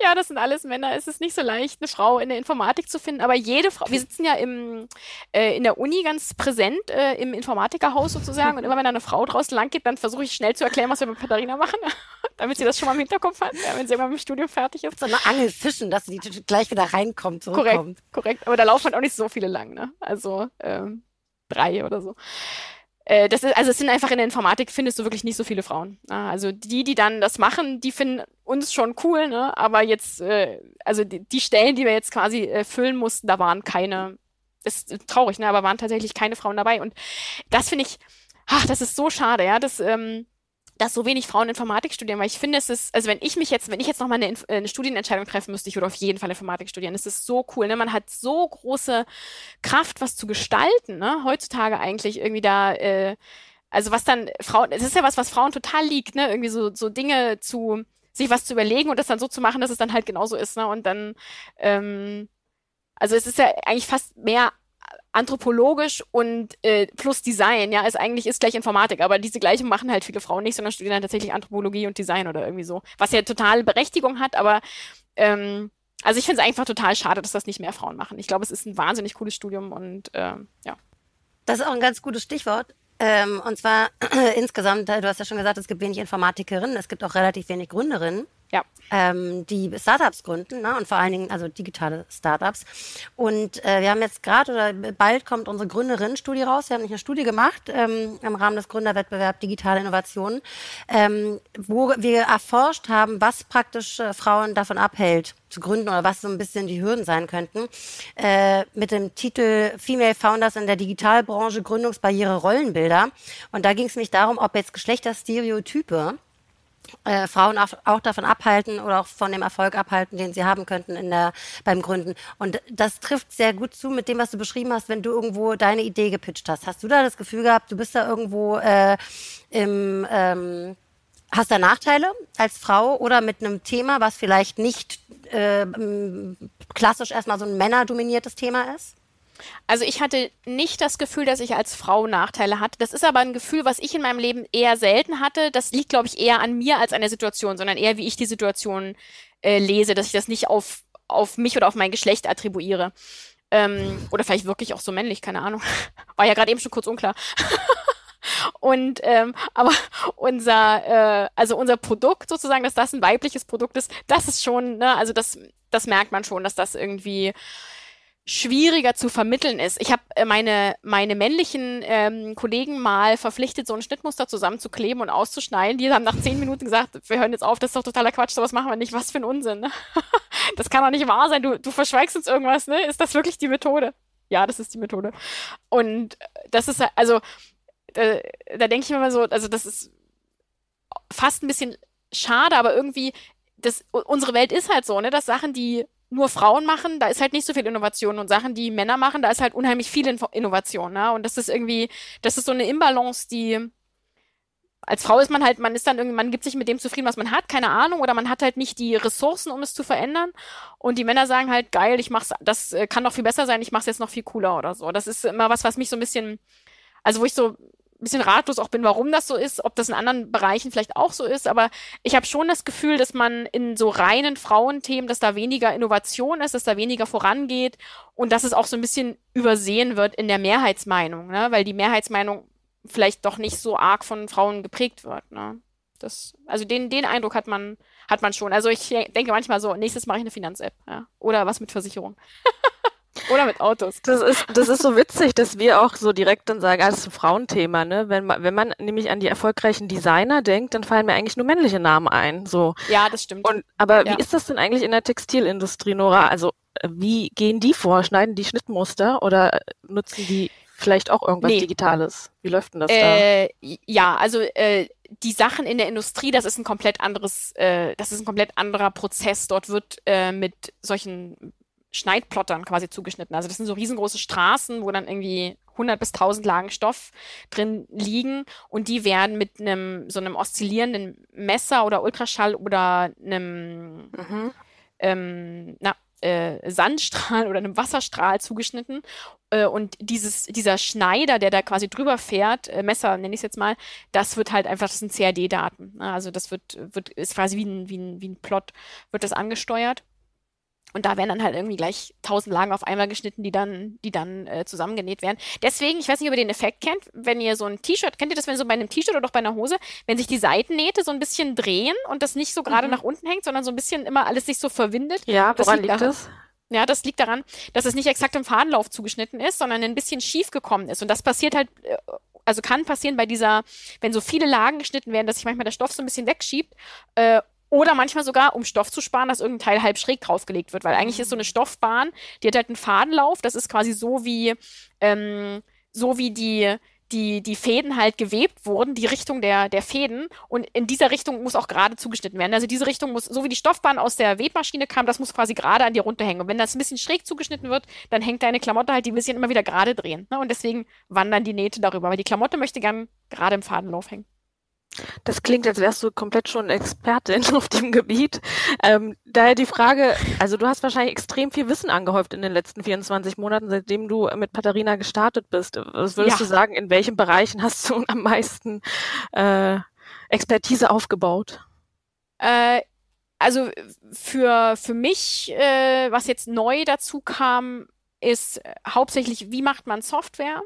ja, das sind alles Männer. Es ist nicht so leicht, eine Frau in der Informatik zu finden. Aber jede Frau, wir sitzen ja im, äh, in der Uni ganz präsent äh, im Informatikerhaus sozusagen. Und immer wenn da eine Frau draußen lang geht, dann versuche ich schnell zu erklären, was wir mit Katharina machen, damit sie das schon mal im Hinterkopf hat, ja, wenn sie irgendwann mit dem Studium fertig ist. So eine Angel fischen, dass sie gleich wieder reinkommt. Korrekt, korrekt. Aber da laufen halt auch nicht so viele lang, ne? Also ähm, drei oder so. Äh, das ist, also es sind einfach in der Informatik findest du wirklich nicht so viele Frauen. Also die, die dann das machen, die finden uns schon cool, ne? Aber jetzt, äh, also die, Stellen, die wir jetzt quasi äh, füllen mussten, da waren keine, das ist traurig, ne? Aber waren tatsächlich keine Frauen dabei. Und das finde ich, ach, das ist so schade, ja. Das, ähm, dass so wenig Frauen Informatik studieren, weil ich finde, es ist, also wenn ich mich jetzt, wenn ich jetzt nochmal eine, äh, eine Studienentscheidung treffen müsste, ich würde auf jeden Fall Informatik studieren. Es ist so cool, ne? Man hat so große Kraft, was zu gestalten, ne? Heutzutage eigentlich irgendwie da, äh, also was dann Frauen, es ist ja was, was Frauen total liegt, ne? Irgendwie so, so Dinge zu, sich was zu überlegen und das dann so zu machen, dass es dann halt genauso ist, ne? Und dann, ähm, also es ist ja eigentlich fast mehr anthropologisch und äh, plus Design, ja, ist eigentlich ist gleich Informatik, aber diese Gleichung machen halt viele Frauen nicht, sondern studieren dann tatsächlich Anthropologie und Design oder irgendwie so, was ja total Berechtigung hat, aber ähm, also ich finde es einfach total schade, dass das nicht mehr Frauen machen. Ich glaube, es ist ein wahnsinnig cooles Studium und ähm, ja. Das ist auch ein ganz gutes Stichwort. Ähm, und zwar insgesamt, du hast ja schon gesagt, es gibt wenig Informatikerinnen, es gibt auch relativ wenig Gründerinnen ja. ähm, die Startups gründen ne? und vor allen Dingen also digitale Startups. Und äh, wir haben jetzt gerade oder bald kommt unsere Gründerinnen-Studie raus. Wir haben nicht eine Studie gemacht ähm, im Rahmen des Gründerwettbewerbs Digitale Innovationen, ähm, wo wir erforscht haben, was praktisch äh, Frauen davon abhält zu gründen oder was so ein bisschen die Hürden sein könnten, äh, mit dem Titel Female Founders in der Digitalbranche Gründungsbarriere Rollenbilder. Und da ging es nämlich darum, ob jetzt Geschlechterstereotype äh, Frauen auch, auch, davon abhalten oder auch von dem Erfolg abhalten, den sie haben könnten in der, beim Gründen. Und das trifft sehr gut zu mit dem, was du beschrieben hast, wenn du irgendwo deine Idee gepitcht hast. Hast du da das Gefühl gehabt, du bist da irgendwo äh, im, ähm, hast da Nachteile als Frau oder mit einem Thema, was vielleicht nicht äh, klassisch erstmal so ein männerdominiertes Thema ist? Also ich hatte nicht das Gefühl, dass ich als Frau Nachteile hatte. Das ist aber ein Gefühl, was ich in meinem Leben eher selten hatte. Das liegt, glaube ich, eher an mir als an der Situation, sondern eher, wie ich die Situation äh, lese, dass ich das nicht auf, auf mich oder auf mein Geschlecht attribuiere. Ähm, oder vielleicht wirklich auch so männlich, keine Ahnung. War ja gerade eben schon kurz unklar. Und ähm, aber unser, äh, also unser Produkt sozusagen, dass das ein weibliches Produkt ist, das ist schon, ne, also das, das merkt man schon, dass das irgendwie schwieriger zu vermitteln ist. Ich habe äh, meine, meine männlichen ähm, Kollegen mal verpflichtet, so ein Schnittmuster zusammenzukleben und auszuschneiden. Die haben nach zehn Minuten gesagt, wir hören jetzt auf, das ist doch totaler Quatsch, sowas machen wir nicht. Was für ein Unsinn. Ne? das kann doch nicht wahr sein. Du, du verschweigst uns irgendwas, ne? Ist das wirklich die Methode? Ja, das ist die Methode. Und das ist also, äh, da denke ich mir mal so, also das ist fast ein bisschen schade, aber irgendwie, das, unsere Welt ist halt so, ne, dass Sachen, die nur Frauen machen, da ist halt nicht so viel Innovation und Sachen, die Männer machen, da ist halt unheimlich viel Info Innovation, ne? Und das ist irgendwie, das ist so eine Imbalance, die als Frau ist man halt, man ist dann irgendwie, man gibt sich mit dem zufrieden, was man hat, keine Ahnung, oder man hat halt nicht die Ressourcen, um es zu verändern. Und die Männer sagen halt, geil, ich mach's, das äh, kann doch viel besser sein, ich mach's jetzt noch viel cooler oder so. Das ist immer was, was mich so ein bisschen, also wo ich so bisschen ratlos auch bin, warum das so ist, ob das in anderen Bereichen vielleicht auch so ist, aber ich habe schon das Gefühl, dass man in so reinen Frauenthemen, dass da weniger Innovation ist, dass da weniger vorangeht und dass es auch so ein bisschen übersehen wird in der Mehrheitsmeinung, ne? weil die Mehrheitsmeinung vielleicht doch nicht so arg von Frauen geprägt wird. Ne? Das, also den, den Eindruck hat man, hat man schon. Also ich denke manchmal so, nächstes mache ich eine Finanz-App, ja? Oder was mit Versicherung. Oder mit Autos. Das ist, das ist so witzig, dass wir auch so direkt dann sagen, ah, das ist ein Frauenthema, ne? Wenn man, wenn man nämlich an die erfolgreichen Designer denkt, dann fallen mir eigentlich nur männliche Namen ein. So. Ja, das stimmt. Und, aber ja. wie ist das denn eigentlich in der Textilindustrie, Nora? Also, wie gehen die vor? Schneiden die Schnittmuster oder nutzen die vielleicht auch irgendwas nee. Digitales? Wie läuft denn das äh, da? Ja, also äh, die Sachen in der Industrie, das ist ein komplett anderes, äh, das ist ein komplett anderer Prozess. Dort wird äh, mit solchen Schneidplottern quasi zugeschnitten. Also das sind so riesengroße Straßen, wo dann irgendwie 100 bis 1000 Lagen Stoff drin liegen und die werden mit einem so einem oszillierenden Messer oder Ultraschall oder einem mhm. ähm, na, äh, Sandstrahl oder einem Wasserstrahl zugeschnitten. Äh, und dieses, dieser Schneider, der da quasi drüber fährt, äh, Messer nenne ich es jetzt mal, das wird halt einfach, das sind CAD-Daten. Ne? Also das wird, wird, ist quasi wie ein, wie ein, wie ein Plot, wird das angesteuert. Und da werden dann halt irgendwie gleich tausend Lagen auf einmal geschnitten, die dann, die dann äh, zusammengenäht werden. Deswegen, ich weiß nicht, ob ihr den Effekt kennt, wenn ihr so ein T-Shirt, kennt ihr das, wenn so bei einem T-Shirt oder auch bei einer Hose, wenn sich die Seitennähte so ein bisschen drehen und das nicht so gerade mhm. nach unten hängt, sondern so ein bisschen immer alles sich so verwindet? Ja, woran liegt, liegt das? Ja, das liegt daran, dass es nicht exakt im Fadenlauf zugeschnitten ist, sondern ein bisschen schief gekommen ist. Und das passiert halt, äh, also kann passieren bei dieser, wenn so viele Lagen geschnitten werden, dass sich manchmal der Stoff so ein bisschen wegschiebt äh, oder manchmal sogar, um Stoff zu sparen, dass irgendein Teil halb schräg draufgelegt wird. Weil eigentlich ist so eine Stoffbahn, die hat halt einen Fadenlauf. Das ist quasi so wie, ähm, so wie die, die, die Fäden halt gewebt wurden, die Richtung der, der Fäden. Und in dieser Richtung muss auch gerade zugeschnitten werden. Also diese Richtung muss, so wie die Stoffbahn aus der Webmaschine kam, das muss quasi gerade an dir runterhängen. Und wenn das ein bisschen schräg zugeschnitten wird, dann hängt deine Klamotte halt die bisschen immer wieder gerade drehen. Ne? Und deswegen wandern die Nähte darüber. Weil die Klamotte möchte gern gerade im Fadenlauf hängen. Das klingt, als wärst du komplett schon Expertin auf dem Gebiet. Ähm, daher die Frage, also du hast wahrscheinlich extrem viel Wissen angehäuft in den letzten 24 Monaten, seitdem du mit Patharina gestartet bist. Was würdest ja. du sagen, in welchen Bereichen hast du am meisten äh, Expertise aufgebaut? Äh, also für, für mich, äh, was jetzt neu dazu kam, ist hauptsächlich, wie macht man Software?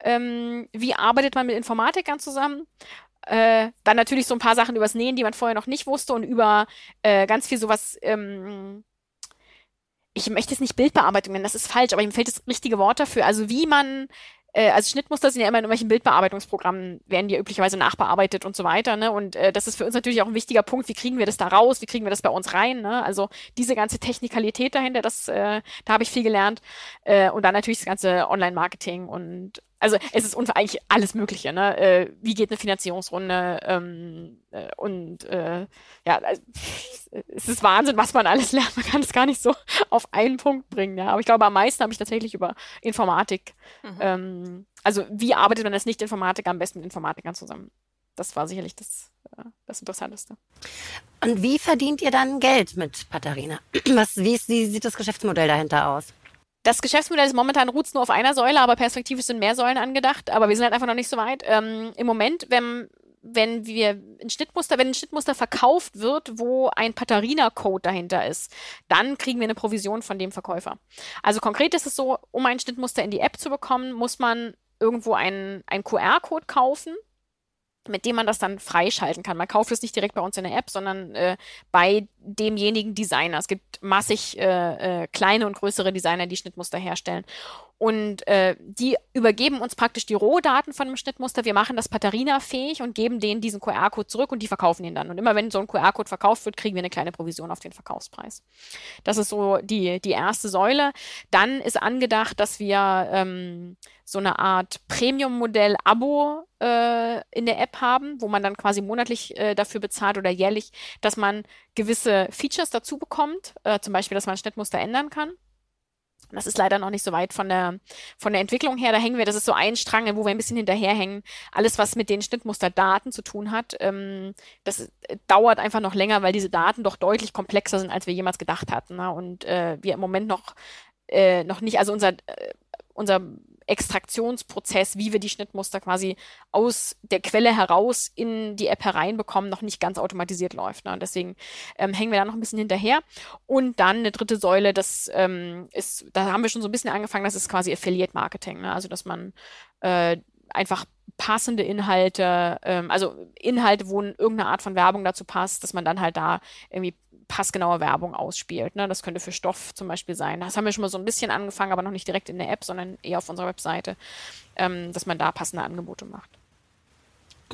Ähm, wie arbeitet man mit Informatikern zusammen? Äh, dann natürlich so ein paar Sachen übers Nähen, die man vorher noch nicht wusste und über äh, ganz viel sowas, ähm, ich möchte es nicht Bildbearbeitung nennen, das ist falsch, aber mir fällt das richtige Wort dafür. Also wie man, äh, also Schnittmuster sind ja immer in irgendwelchen Bildbearbeitungsprogrammen, werden die ja üblicherweise nachbearbeitet und so weiter, ne? Und äh, das ist für uns natürlich auch ein wichtiger Punkt, wie kriegen wir das da raus, wie kriegen wir das bei uns rein, ne? Also diese ganze Technikalität dahinter, das, äh, da habe ich viel gelernt. Äh, und dann natürlich das ganze Online-Marketing und also es ist eigentlich alles Mögliche, ne? Äh, wie geht eine Finanzierungsrunde? Ähm, äh, und äh, ja, also, es ist Wahnsinn, was man alles lernt. Man kann es gar nicht so auf einen Punkt bringen. Ja? Aber ich glaube, am meisten habe ich tatsächlich über Informatik. Mhm. Ähm, also wie arbeitet man als Nicht-Informatiker am besten mit Informatikern zusammen? Das war sicherlich das, äh, das Interessanteste. Und wie verdient ihr dann Geld mit Patharina? Was, wie, ist, wie sieht das Geschäftsmodell dahinter aus? Das Geschäftsmodell ist momentan ruht nur auf einer Säule, aber perspektivisch sind mehr Säulen angedacht. Aber wir sind halt einfach noch nicht so weit. Ähm, Im Moment, wenn, wenn wir ein Schnittmuster, wenn ein Schnittmuster verkauft wird, wo ein Patharina-Code dahinter ist, dann kriegen wir eine Provision von dem Verkäufer. Also konkret ist es so, um ein Schnittmuster in die App zu bekommen, muss man irgendwo einen, einen QR-Code kaufen mit dem man das dann freischalten kann. Man kauft es nicht direkt bei uns in der App, sondern äh, bei demjenigen Designer. Es gibt massig äh, äh, kleine und größere Designer, die Schnittmuster herstellen. Und äh, die übergeben uns praktisch die Rohdaten von dem Schnittmuster. Wir machen das Patharina-fähig und geben denen diesen QR-Code zurück und die verkaufen ihn dann. Und immer wenn so ein QR-Code verkauft wird, kriegen wir eine kleine Provision auf den Verkaufspreis. Das ist so die, die erste Säule. Dann ist angedacht, dass wir ähm, so eine Art Premium-Modell-Abo äh, in der App haben, wo man dann quasi monatlich äh, dafür bezahlt oder jährlich, dass man gewisse Features dazu bekommt. Äh, zum Beispiel, dass man Schnittmuster ändern kann. Das ist leider noch nicht so weit von der, von der Entwicklung her. Da hängen wir, das ist so ein Strang, wo wir ein bisschen hinterherhängen. Alles, was mit den Schnittmusterdaten zu tun hat, ähm, das äh, dauert einfach noch länger, weil diese Daten doch deutlich komplexer sind, als wir jemals gedacht hatten. Ne? Und äh, wir im Moment noch, äh, noch nicht, also unser, äh, unser Extraktionsprozess, wie wir die Schnittmuster quasi aus der Quelle heraus in die App hereinbekommen, noch nicht ganz automatisiert läuft. Ne? Deswegen ähm, hängen wir da noch ein bisschen hinterher. Und dann eine dritte Säule, das ähm, ist, da haben wir schon so ein bisschen angefangen, das ist quasi Affiliate Marketing. Ne? Also, dass man äh, einfach passende Inhalte, ähm, also Inhalte, wo irgendeine Art von Werbung dazu passt, dass man dann halt da irgendwie passgenaue Werbung ausspielt. Ne? Das könnte für Stoff zum Beispiel sein. Das haben wir schon mal so ein bisschen angefangen, aber noch nicht direkt in der App, sondern eher auf unserer Webseite, ähm, dass man da passende Angebote macht.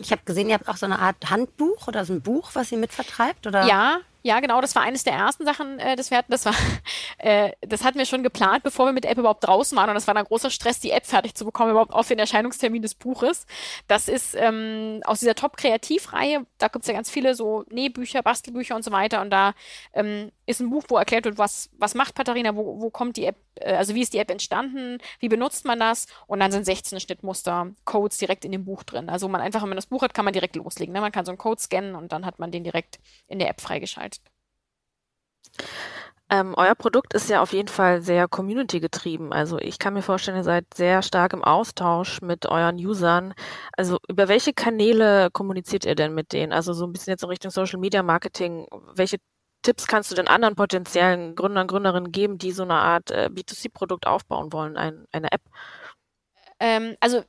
Ich habe gesehen, ihr habt auch so eine Art Handbuch oder so ein Buch, was ihr mitvertreibt, oder? Ja, ja, genau, das war eines der ersten Sachen, äh, das wir hatten. Das war, äh, das hatten wir schon geplant, bevor wir mit der App überhaupt draußen waren. Und das war dann großer Stress, die App fertig zu bekommen, überhaupt auf den Erscheinungstermin des Buches. Das ist ähm, aus dieser Top-Kreativreihe, da gibt's ja ganz viele so Nähbücher, Bastelbücher und so weiter. Und da ähm, ist ein Buch, wo erklärt wird, was, was macht Katharina, wo, wo kommt die App, also wie ist die App entstanden, wie benutzt man das? Und dann sind 16 Schnittmuster, Codes direkt in dem Buch drin. Also man einfach, wenn man das Buch hat, kann man direkt loslegen. Ne? Man kann so einen Code scannen und dann hat man den direkt in der App freigeschaltet. Ähm, euer Produkt ist ja auf jeden Fall sehr community-getrieben. Also ich kann mir vorstellen, ihr seid sehr stark im Austausch mit euren Usern. Also über welche Kanäle kommuniziert ihr denn mit denen? Also so ein bisschen jetzt in Richtung Social Media Marketing. Welche Tipps kannst du den anderen potenziellen Gründern, Gründerinnen geben, die so eine Art äh, B2C-Produkt aufbauen wollen, ein, eine App? Ähm, also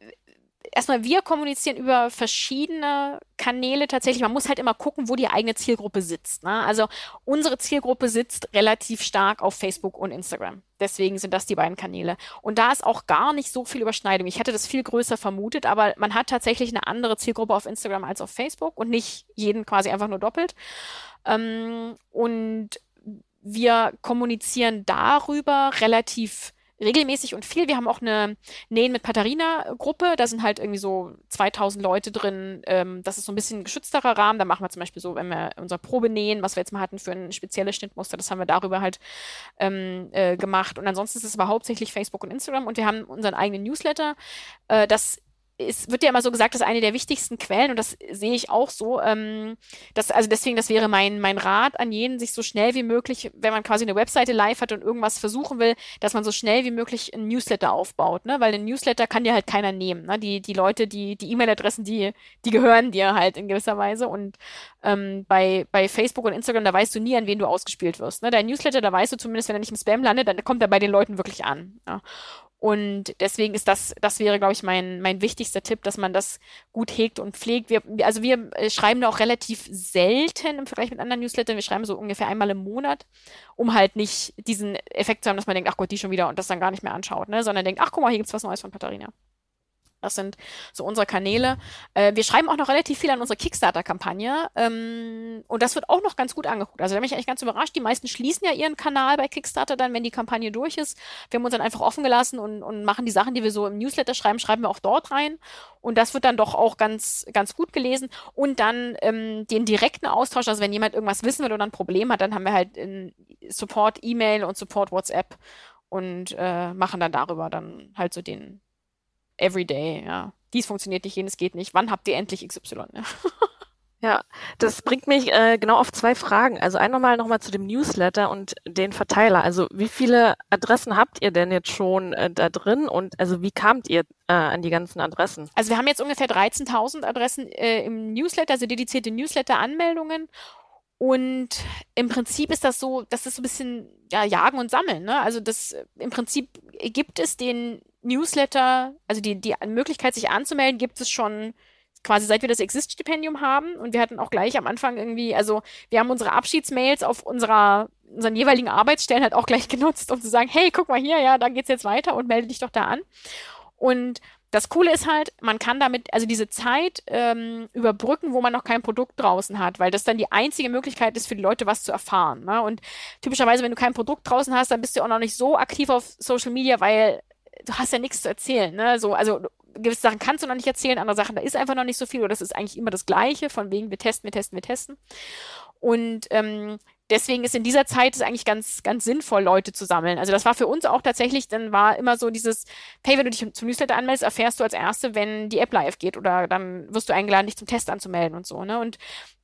erstmal wir kommunizieren über verschiedene Kanäle tatsächlich. Man muss halt immer gucken, wo die eigene Zielgruppe sitzt. Ne? Also unsere Zielgruppe sitzt relativ stark auf Facebook und Instagram. Deswegen sind das die beiden Kanäle. Und da ist auch gar nicht so viel Überschneidung. Ich hätte das viel größer vermutet, aber man hat tatsächlich eine andere Zielgruppe auf Instagram als auf Facebook und nicht jeden quasi einfach nur doppelt. Ähm, und wir kommunizieren darüber relativ regelmäßig und viel. Wir haben auch eine Nähen mit Patharina-Gruppe. Da sind halt irgendwie so 2000 Leute drin. Ähm, das ist so ein bisschen ein geschützterer Rahmen. Da machen wir zum Beispiel so, wenn wir unser Probe nähen, was wir jetzt mal hatten für ein spezielles Schnittmuster, das haben wir darüber halt ähm, äh, gemacht. Und ansonsten ist es aber hauptsächlich Facebook und Instagram. Und wir haben unseren eigenen Newsletter. Äh, das es wird ja immer so gesagt, dass eine der wichtigsten Quellen, und das sehe ich auch so, ähm, dass, also deswegen, das wäre mein, mein Rat an jeden, sich so schnell wie möglich, wenn man quasi eine Webseite live hat und irgendwas versuchen will, dass man so schnell wie möglich ein Newsletter aufbaut, ne? Weil ein Newsletter kann dir halt keiner nehmen. Ne? Die, die Leute, die, die E-Mail-Adressen, die, die gehören dir halt in gewisser Weise. Und ähm, bei, bei Facebook und Instagram, da weißt du nie, an wen du ausgespielt wirst. Ne? Dein Newsletter, da weißt du zumindest, wenn er nicht im Spam landet, dann kommt er bei den Leuten wirklich an. Ja? Und deswegen ist das, das wäre, glaube ich, mein, mein wichtigster Tipp, dass man das gut hegt und pflegt. Wir, also wir äh, schreiben da auch relativ selten im Vergleich mit anderen Newslettern. Wir schreiben so ungefähr einmal im Monat, um halt nicht diesen Effekt zu haben, dass man denkt, ach Gott, die schon wieder und das dann gar nicht mehr anschaut, ne? sondern denkt, ach guck mal, hier gibt's was Neues von Katharina. Das sind so unsere Kanäle. Äh, wir schreiben auch noch relativ viel an unsere Kickstarter-Kampagne. Ähm, und das wird auch noch ganz gut angeguckt. Also da bin ich eigentlich ganz überrascht. Die meisten schließen ja ihren Kanal bei Kickstarter dann, wenn die Kampagne durch ist. Wir haben uns dann einfach offen gelassen und, und machen die Sachen, die wir so im Newsletter schreiben, schreiben wir auch dort rein. Und das wird dann doch auch ganz, ganz gut gelesen. Und dann ähm, den direkten Austausch, also wenn jemand irgendwas wissen will oder ein Problem hat, dann haben wir halt Support E-Mail und Support WhatsApp und äh, machen dann darüber dann halt so den everyday, ja. Dies funktioniert nicht, jenes geht nicht. Wann habt ihr endlich XY? Ja. Ja, das bringt mich äh, genau auf zwei Fragen. Also einmal nochmal zu dem Newsletter und den Verteiler. Also wie viele Adressen habt ihr denn jetzt schon äh, da drin und also wie kamt ihr äh, an die ganzen Adressen? Also wir haben jetzt ungefähr 13.000 Adressen äh, im Newsletter, also dedizierte Newsletter-Anmeldungen. Und im Prinzip ist das so, das ist so ein bisschen ja, Jagen und Sammeln. Ne? Also das im Prinzip gibt es den Newsletter, also die, die Möglichkeit, sich anzumelden, gibt es schon quasi seit wir das Exist-Stipendium haben. Und wir hatten auch gleich am Anfang irgendwie, also wir haben unsere Abschiedsmails auf unserer, unseren jeweiligen Arbeitsstellen halt auch gleich genutzt, um zu sagen, hey, guck mal hier, ja, da geht's jetzt weiter und melde dich doch da an. Und das Coole ist halt, man kann damit also diese Zeit ähm, überbrücken, wo man noch kein Produkt draußen hat, weil das dann die einzige Möglichkeit ist für die Leute, was zu erfahren. Ne? Und typischerweise, wenn du kein Produkt draußen hast, dann bist du auch noch nicht so aktiv auf Social Media, weil du hast ja nichts zu erzählen, ne? So, also gewisse Sachen kannst du noch nicht erzählen, andere Sachen, da ist einfach noch nicht so viel oder das ist eigentlich immer das Gleiche, von wegen wir testen, wir testen, wir testen. Und ähm, deswegen ist in dieser Zeit es eigentlich ganz, ganz sinnvoll, Leute zu sammeln. Also das war für uns auch tatsächlich, dann war immer so dieses, hey, wenn du dich zum Newsletter anmeldest, erfährst du als Erste, wenn die App live geht oder dann wirst du eingeladen, dich zum Test anzumelden und so, ne? Und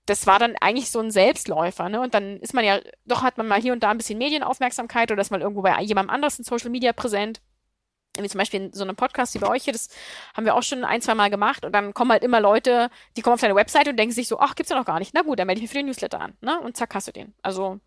das war dann eigentlich so ein Selbstläufer, ne? Und dann ist man ja, doch hat man mal hier und da ein bisschen Medienaufmerksamkeit oder ist mal irgendwo bei jemandem anderes in Social Media präsent wie zum Beispiel in so einem Podcast wie bei euch hier, das haben wir auch schon ein, zwei Mal gemacht und dann kommen halt immer Leute, die kommen auf deine Webseite und denken sich so, ach, gibt's ja noch gar nicht. Na gut, dann melde ich mich für den Newsletter an, ne? Und zack, hast du den. Also,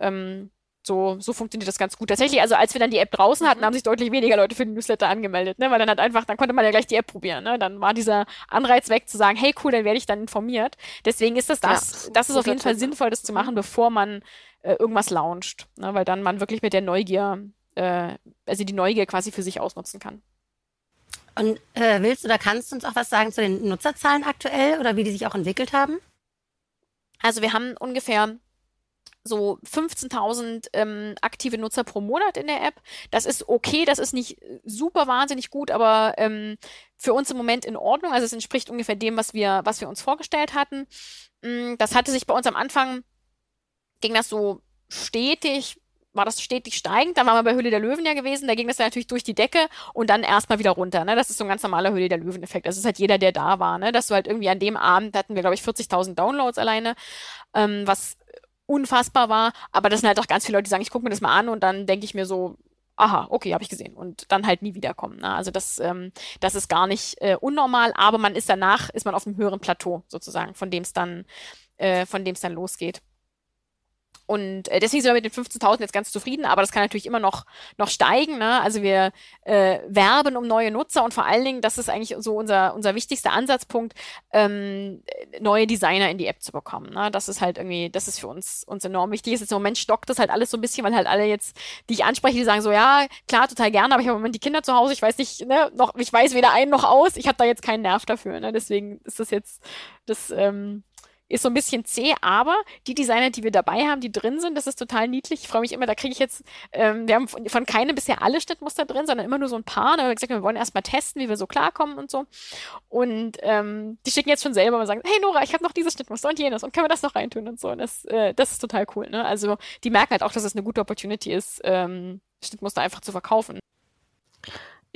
ähm, so, so funktioniert das ganz gut. Tatsächlich, also als wir dann die App draußen hatten, mhm. haben sich deutlich weniger Leute für den Newsletter angemeldet, ne? Weil dann halt einfach, dann konnte man ja gleich die App probieren, ne? Dann war dieser Anreiz weg zu sagen, hey cool, dann werde ich dann informiert. Deswegen ist das das, ja, das ist auf jeden Fall sinnvoll, das zu machen, mhm. bevor man äh, irgendwas launcht, ne? Weil dann man wirklich mit der Neugier äh, also die Neugier quasi für sich ausnutzen kann. Und äh, willst oder kannst du uns auch was sagen zu den Nutzerzahlen aktuell oder wie die sich auch entwickelt haben? Also wir haben ungefähr so 15.000 ähm, aktive Nutzer pro Monat in der App. Das ist okay, das ist nicht super wahnsinnig gut, aber ähm, für uns im Moment in Ordnung. Also es entspricht ungefähr dem, was wir, was wir uns vorgestellt hatten. Mm, das hatte sich bei uns am Anfang, ging das so stetig war das stetig steigend. Dann waren wir bei Höhle der Löwen ja gewesen. Da ging das ja natürlich durch die Decke und dann erstmal wieder runter. Ne? Das ist so ein ganz normaler Höhle der Löwen-Effekt. Das ist halt jeder, der da war. Ne? Dass du halt irgendwie an dem Abend, hatten wir, glaube ich, 40.000 Downloads alleine, ähm, was unfassbar war. Aber das sind halt auch ganz viele Leute, die sagen, ich gucke mir das mal an und dann denke ich mir so, aha, okay, habe ich gesehen. Und dann halt nie wiederkommen. Ne? Also das, ähm, das ist gar nicht äh, unnormal, aber man ist danach, ist man auf einem höheren Plateau sozusagen, von dem es dann, äh, von dem es dann losgeht. Und äh, deswegen sind wir mit den 15.000 jetzt ganz zufrieden, aber das kann natürlich immer noch, noch steigen. Ne? Also wir äh, werben um neue Nutzer und vor allen Dingen, das ist eigentlich so unser, unser wichtigster Ansatzpunkt, ähm, neue Designer in die App zu bekommen. Ne? Das ist halt irgendwie, das ist für uns, uns enorm wichtig. Ist jetzt im Moment stockt das halt alles so ein bisschen, weil halt alle jetzt, die ich anspreche, die sagen so, ja, klar, total gerne, aber ich habe im Moment die Kinder zu Hause, ich weiß nicht, ne, noch, ich weiß weder ein noch aus, ich habe da jetzt keinen Nerv dafür. Ne? Deswegen ist das jetzt, das, ähm, ist so ein bisschen zäh, aber die Designer, die wir dabei haben, die drin sind, das ist total niedlich. Ich freue mich immer, da kriege ich jetzt, ähm, wir haben von, von keinem bisher alle Schnittmuster drin, sondern immer nur so ein paar. Da haben wir gesagt, wir wollen erstmal testen, wie wir so klarkommen und so. Und ähm, die schicken jetzt schon selber und sagen, hey Nora, ich habe noch dieses Schnittmuster und jenes und können wir das noch reintun und so. Und das, äh, das ist total cool. Ne? Also die merken halt auch, dass es eine gute Opportunity ist, ähm, Schnittmuster einfach zu verkaufen.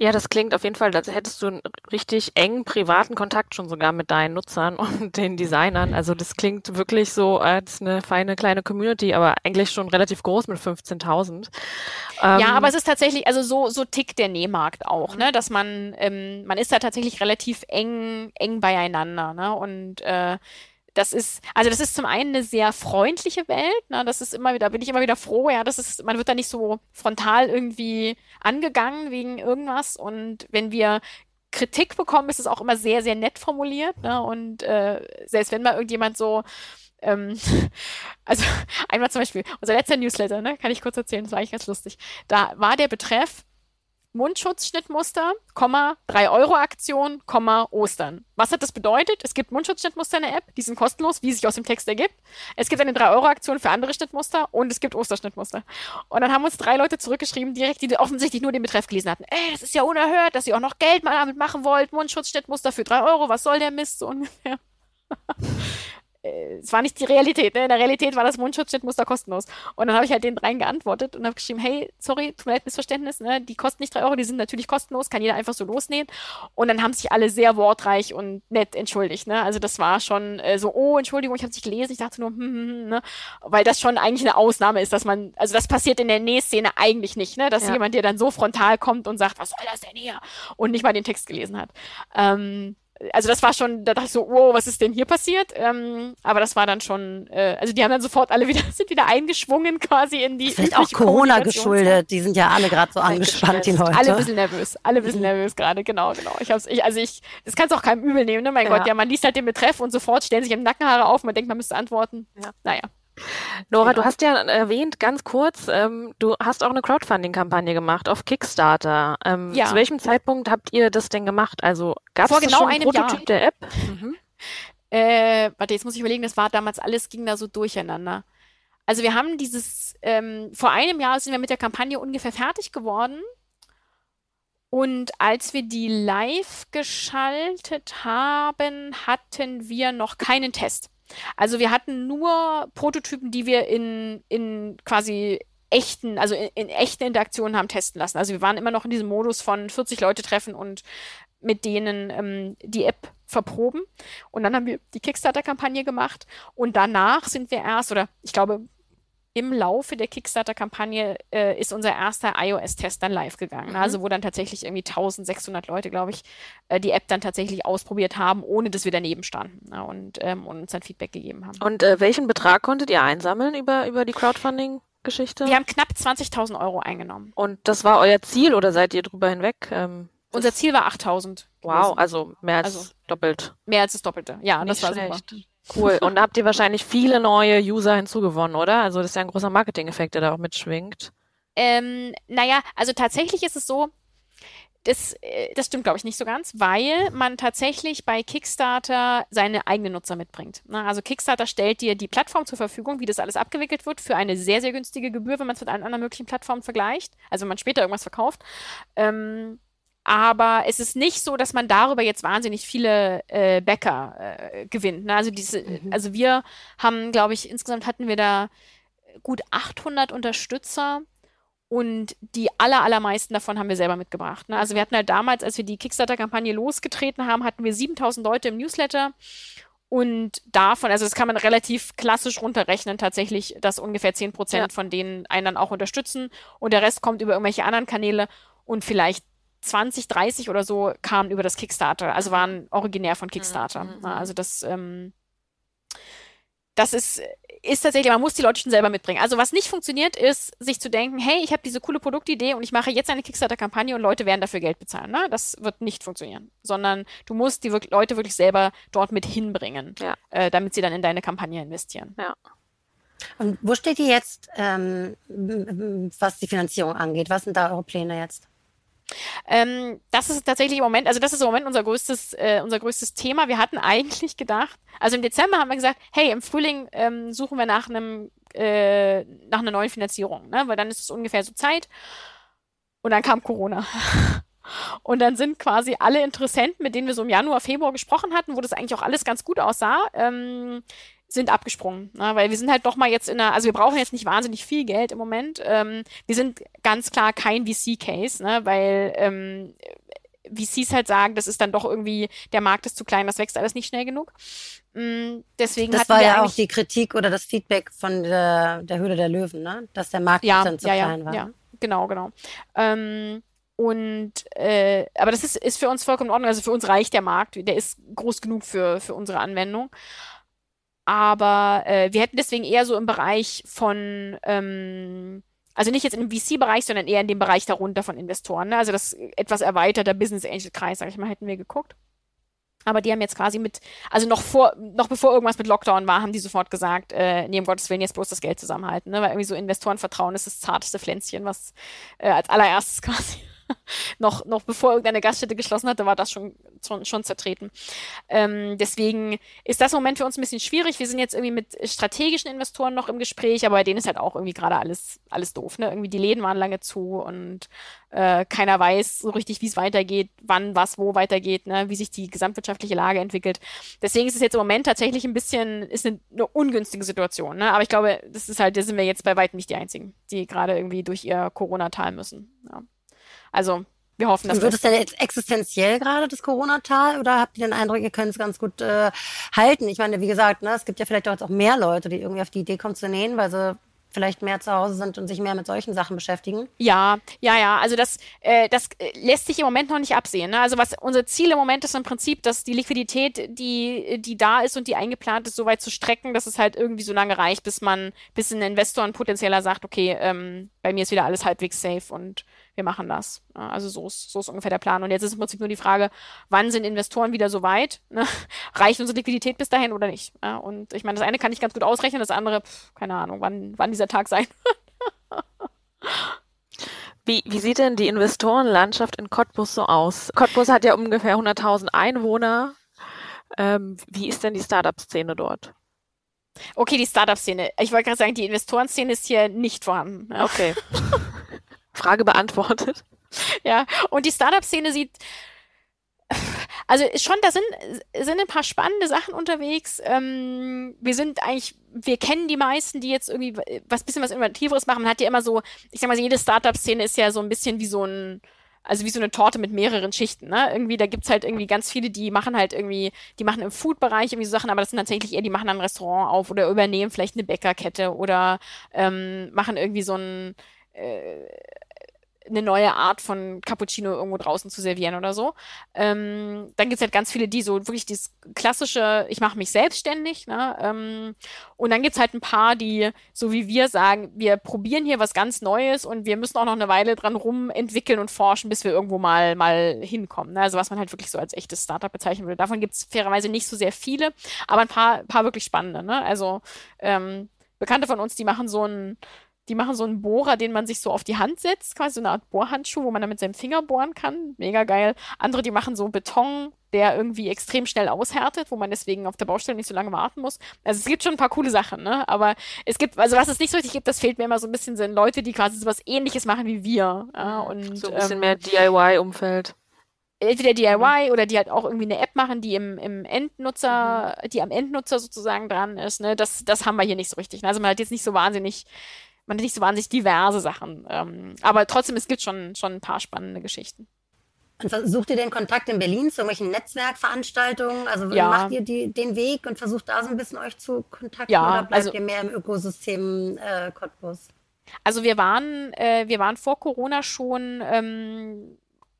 Ja, das klingt auf jeden Fall, als hättest du einen richtig engen privaten Kontakt schon sogar mit deinen Nutzern und den Designern. Also das klingt wirklich so als eine feine kleine Community, aber eigentlich schon relativ groß mit 15.000. Ähm, ja, aber es ist tatsächlich, also so, so tickt der Nähmarkt auch, ne? dass man, ähm, man ist da tatsächlich relativ eng, eng beieinander. Ne? Und äh, das ist, also das ist zum einen eine sehr freundliche Welt, ne? das ist immer wieder, bin ich immer wieder froh, ja, das ist, man wird da nicht so frontal irgendwie angegangen wegen irgendwas und wenn wir Kritik bekommen, ist es auch immer sehr, sehr nett formuliert, ne? und äh, selbst wenn mal irgendjemand so, ähm, also einmal zum Beispiel, unser letzter Newsletter, ne, kann ich kurz erzählen, das war eigentlich ganz lustig, da war der Betreff, Mundschutzschnittmuster, 3 Euro Aktion, Ostern. Was hat das bedeutet? Es gibt Mundschutzschnittmuster in der App, die sind kostenlos, wie sich aus dem Text ergibt. Es gibt eine 3 Euro Aktion für andere Schnittmuster und es gibt Osterschnittmuster. Und dann haben uns drei Leute zurückgeschrieben, direkt, die offensichtlich nur den Betreff gelesen hatten. Ey, das ist ja unerhört, dass ihr auch noch Geld mal damit machen wollt. Mundschutzschnittmuster für 3 Euro, was soll der Mist so ungefähr? Äh, es war nicht die Realität. Ne? In der Realität war das Mundschutzschnittmuster kostenlos. Und dann habe ich halt den dreien geantwortet und habe geschrieben, hey, sorry, tut mir leid, Missverständnis, ne? die kosten nicht drei Euro, die sind natürlich kostenlos, kann jeder einfach so losnehmen. Und dann haben sich alle sehr wortreich und nett entschuldigt. Ne? Also das war schon äh, so, oh, Entschuldigung, ich habe es nicht gelesen. Ich dachte nur, hm, hm, hm, ne? weil das schon eigentlich eine Ausnahme ist, dass man, also das passiert in der Nähszene eigentlich nicht, ne? dass ja. jemand dir dann so frontal kommt und sagt, was soll das denn hier? Und nicht mal den Text gelesen hat. Ähm, also das war schon, da dachte ich so, wow, was ist denn hier passiert? Ähm, aber das war dann schon, äh, also die haben dann sofort alle wieder, sind wieder eingeschwungen quasi in die. Vielleicht auch Corona geschuldet, die sind ja alle gerade so angespannt, die Leute. Alle ein bisschen nervös, alle ein bisschen nervös gerade, genau, genau. Ich hab's, ich, also ich, das kannst du auch keinem übel nehmen, ne? Mein ja. Gott, ja, man liest halt den Betreff und sofort stellen sich im Nackenhaare auf, man denkt, man müsste antworten. Ja. Naja. Nora, genau. du hast ja erwähnt, ganz kurz, ähm, du hast auch eine Crowdfunding-Kampagne gemacht auf Kickstarter. Ähm, ja. Zu welchem Zeitpunkt habt ihr das denn gemacht? Also gab es genau schon einen Prototyp Jahr. der App? Mhm. Äh, warte, jetzt muss ich überlegen, das war damals alles, ging da so durcheinander. Also wir haben dieses, ähm, vor einem Jahr sind wir mit der Kampagne ungefähr fertig geworden. Und als wir die live geschaltet haben, hatten wir noch keinen Test. Also wir hatten nur Prototypen, die wir in, in quasi echten, also in, in echten Interaktionen haben testen lassen. Also wir waren immer noch in diesem Modus von 40 Leute treffen und mit denen ähm, die App verproben. Und dann haben wir die Kickstarter-Kampagne gemacht und danach sind wir erst, oder ich glaube, im Laufe der Kickstarter-Kampagne äh, ist unser erster iOS-Test dann live gegangen. Mhm. Also wo dann tatsächlich irgendwie 1600 Leute, glaube ich, äh, die App dann tatsächlich ausprobiert haben, ohne dass wir daneben standen ne, und, ähm, und uns dann Feedback gegeben haben. Und äh, welchen Betrag konntet ihr einsammeln über, über die Crowdfunding-Geschichte? Wir haben knapp 20.000 Euro eingenommen. Und das war euer Ziel oder seid ihr drüber hinweg? Ähm, unser Ziel war 8000. Wow, also mehr als also, doppelt. Mehr als das Doppelte. Ja, Nicht das war schlecht. super. Cool. Und habt ihr wahrscheinlich viele neue User hinzugewonnen, oder? Also das ist ja ein großer Marketing-Effekt, der da auch mitschwingt. Ähm, naja, also tatsächlich ist es so, das, äh, das stimmt, glaube ich, nicht so ganz, weil man tatsächlich bei Kickstarter seine eigenen Nutzer mitbringt. Also Kickstarter stellt dir die Plattform zur Verfügung, wie das alles abgewickelt wird, für eine sehr, sehr günstige Gebühr, wenn man es mit allen anderen möglichen Plattformen vergleicht. Also wenn man später irgendwas verkauft. Ähm, aber es ist nicht so, dass man darüber jetzt wahnsinnig viele äh, Bäcker äh, gewinnt. Ne? Also diese, mhm. also wir haben, glaube ich, insgesamt hatten wir da gut 800 Unterstützer und die aller, allermeisten davon haben wir selber mitgebracht. Ne? Also wir hatten halt damals, als wir die Kickstarter-Kampagne losgetreten haben, hatten wir 7000 Leute im Newsletter Und davon, also das kann man relativ klassisch runterrechnen, tatsächlich, dass ungefähr 10 Prozent Ja. von denen einen dann auch unterstützen und der Rest kommt über irgendwelche anderen Kanäle und vielleicht 20, 30 oder so kamen über das Kickstarter, also waren originär von Kickstarter. Mhm. Ja, Also das, ähm, das ist, ist tatsächlich, man muss die Leute schon selber mitbringen. Also was nicht funktioniert, ist, sich zu denken, hey, ich habe diese coole Produktidee und ich mache jetzt eine Kickstarter-Kampagne und Leute werden dafür Geld bezahlen. Ne? Das wird nicht funktionieren. Sondern du musst die wirk Leute wirklich selber dort mit hinbringen, Ja. äh, damit sie dann in deine Kampagne investieren. Und wo steht ihr jetzt, ähm, was die Finanzierung angeht? Was sind da eure Pläne jetzt? Ähm, das ist tatsächlich im Moment, also das ist im Moment unser größtes, äh, unser größtes Thema. Wir hatten eigentlich gedacht, also im Dezember haben wir gesagt, hey, im Frühling ähm, suchen wir nach einem, äh, nach einer neuen Finanzierung, ne? Weil dann ist es ungefähr so Zeit. Und dann kam Corona. Und dann sind quasi alle Interessenten, mit denen wir so im Januar, Februar gesprochen hatten, wo das eigentlich auch alles ganz gut aussah, ähm, sind abgesprungen. Ne? Weil wir sind halt doch mal jetzt in einer, also wir brauchen jetzt nicht wahnsinnig viel Geld im Moment. Ähm, wir sind ganz klar kein VC-Case, ne? weil ähm, VCs halt sagen, das ist dann doch irgendwie, der Markt ist zu klein, das wächst alles nicht schnell genug. Mm, deswegen Das war ja auch die Kritik oder das Feedback von der, der Höhle der Löwen, ne? Dass der Markt ja, dann zu ja, ja, klein war. ja, genau, genau. Ähm, und äh, aber das ist, ist für uns vollkommen in Ordnung. Also für uns reicht der Markt, der ist groß genug für, für unsere Anwendung. Aber äh, wir hätten deswegen eher so im Bereich von, ähm, also nicht jetzt im VC-Bereich, sondern eher in dem Bereich darunter von Investoren. Ne? Also das etwas erweiterte Business Angel-Kreis, sag ich mal, hätten wir geguckt. Aber die haben jetzt quasi mit, also noch vor, noch bevor irgendwas mit Lockdown war, haben die sofort gesagt, äh, nee, um Gottes Willen, jetzt bloß das Geld zusammenhalten, ne? Weil irgendwie so Investorenvertrauen ist das zarteste Pflänzchen, was äh, als allererstes quasi noch, noch bevor irgendeine Gaststätte geschlossen hatte, war das schon, schon, schon zertreten. Ähm, deswegen ist das im Moment für uns ein bisschen schwierig. Wir sind jetzt irgendwie mit strategischen Investoren noch im Gespräch, aber bei denen ist halt auch irgendwie gerade alles, alles doof. Ne? Irgendwie die Läden waren lange zu und äh, keiner weiß so richtig, wie es weitergeht, wann, was, wo weitergeht, ne? wie sich die gesamtwirtschaftliche Lage entwickelt. Deswegen ist es jetzt im Moment tatsächlich ein bisschen, ist eine, eine ungünstige Situation. Ne? Aber ich glaube, das ist halt, da sind wir jetzt bei weitem nicht die Einzigen, die gerade irgendwie durch ihr Corona-Tal müssen. Ja. Also wir hoffen, dass wird wir es denn jetzt existenziell gerade, das Corona-Tal, oder habt ihr den Eindruck, ihr könnt es ganz gut äh, halten? Ich meine, wie gesagt, ne, es gibt ja vielleicht auch jetzt auch mehr Leute, die irgendwie auf die Idee kommen zu nähen, weil sie vielleicht mehr zu Hause sind und sich mehr mit solchen Sachen beschäftigen. Ja, ja, ja. Also das, äh, das äh, lässt sich im Moment noch nicht absehen. Ne? Also was unser Ziel im Moment ist im Prinzip, dass die Liquidität, die, die da ist und die eingeplant ist, so weit zu strecken, dass es halt irgendwie so lange reicht, bis man, bis ein Investor, ein potenzieller sagt, okay, ähm, bei mir ist wieder alles halbwegs safe und wir machen das. Ja, Also so ist, so ist ungefähr der Plan. Und jetzt ist im Prinzip nur die Frage, wann sind Investoren wieder so weit? Ne? Reicht unsere Liquidität bis dahin oder nicht? Und ich meine, das eine kann ich ganz gut ausrechnen, das andere, pf, keine Ahnung, wann, wann dieser Tag sein Wie, wie sieht denn die Investorenlandschaft in Cottbus so aus? Cottbus hat ja ungefähr 100.000 Einwohner. Ähm, wie ist denn die Startup-Szene dort? Okay, die Startup-Szene. Ich wollte gerade sagen, die Investorenszene ist hier nicht vorhanden. Okay. Frage beantwortet. Ja, und die Startup-Szene sieht, also ist schon, da sind, sind ein paar spannende Sachen unterwegs. Ähm, wir sind eigentlich, wir kennen die meisten, die jetzt irgendwie was bisschen was Innovativeres machen. Man hat ja immer so, ich sag mal, jede Startup-Szene ist ja so ein bisschen wie so ein, also wie so eine Torte mit mehreren Schichten, ne? Irgendwie, da gibt's halt irgendwie ganz viele, die machen halt irgendwie, die machen im Food-Bereich irgendwie so Sachen, aber das sind tatsächlich eher, die machen ein Restaurant auf oder übernehmen vielleicht eine Bäckerkette oder ähm, machen irgendwie so ein äh, eine neue Art von Cappuccino irgendwo draußen zu servieren oder so. Ähm, dann gibt's halt ganz viele, die so wirklich dieses klassische, ich mache mich selbstständig. Ne? Ähm, und dann gibt's halt ein paar, die, so wie wir sagen, wir probieren hier was ganz Neues und wir müssen auch noch eine Weile dran rumentwickeln und forschen, bis wir irgendwo mal, mal hinkommen. Ne? Also was man halt wirklich so als echtes Startup bezeichnen würde. Davon gibt's fairerweise nicht so sehr viele, aber ein paar, paar wirklich spannende. Ne? Also ähm, Bekannte von uns, die machen so ein die machen so einen Bohrer, den man sich so auf die Hand setzt, quasi so eine Art Bohrhandschuh, wo man dann mit seinem Finger bohren kann. Mega geil. Andere, die machen so Beton, der irgendwie extrem schnell aushärtet, wo man deswegen auf der Baustelle nicht so lange warten muss. Also es gibt schon ein paar coole Sachen, ne? Aber es gibt, also was es nicht so richtig gibt, das fehlt mir immer so ein bisschen, sind Leute, die quasi sowas ähnliches machen wie wir. Ja? Und, So ein bisschen ähm, mehr DIY-Umfeld. entweder DIY oder die halt auch irgendwie eine App machen, die im, im Endnutzer, Mhm. die am Endnutzer sozusagen dran ist, ne? Das, das haben wir hier nicht so richtig. Ne? Also man hat jetzt nicht so wahnsinnig, man hat nicht so wahnsinnig diverse Sachen. Ähm, aber trotzdem, es gibt schon, schon ein paar spannende Geschichten. Und versucht ihr den Kontakt in Berlin zu irgendwelchen Netzwerkveranstaltungen? Also Ja. macht ihr die, den Weg und versucht da so ein bisschen euch zu kontakten Ja, oder bleibt also- ihr mehr im Ökosystem äh, Cottbus? Also wir waren, äh, wir waren vor Corona schon, ähm,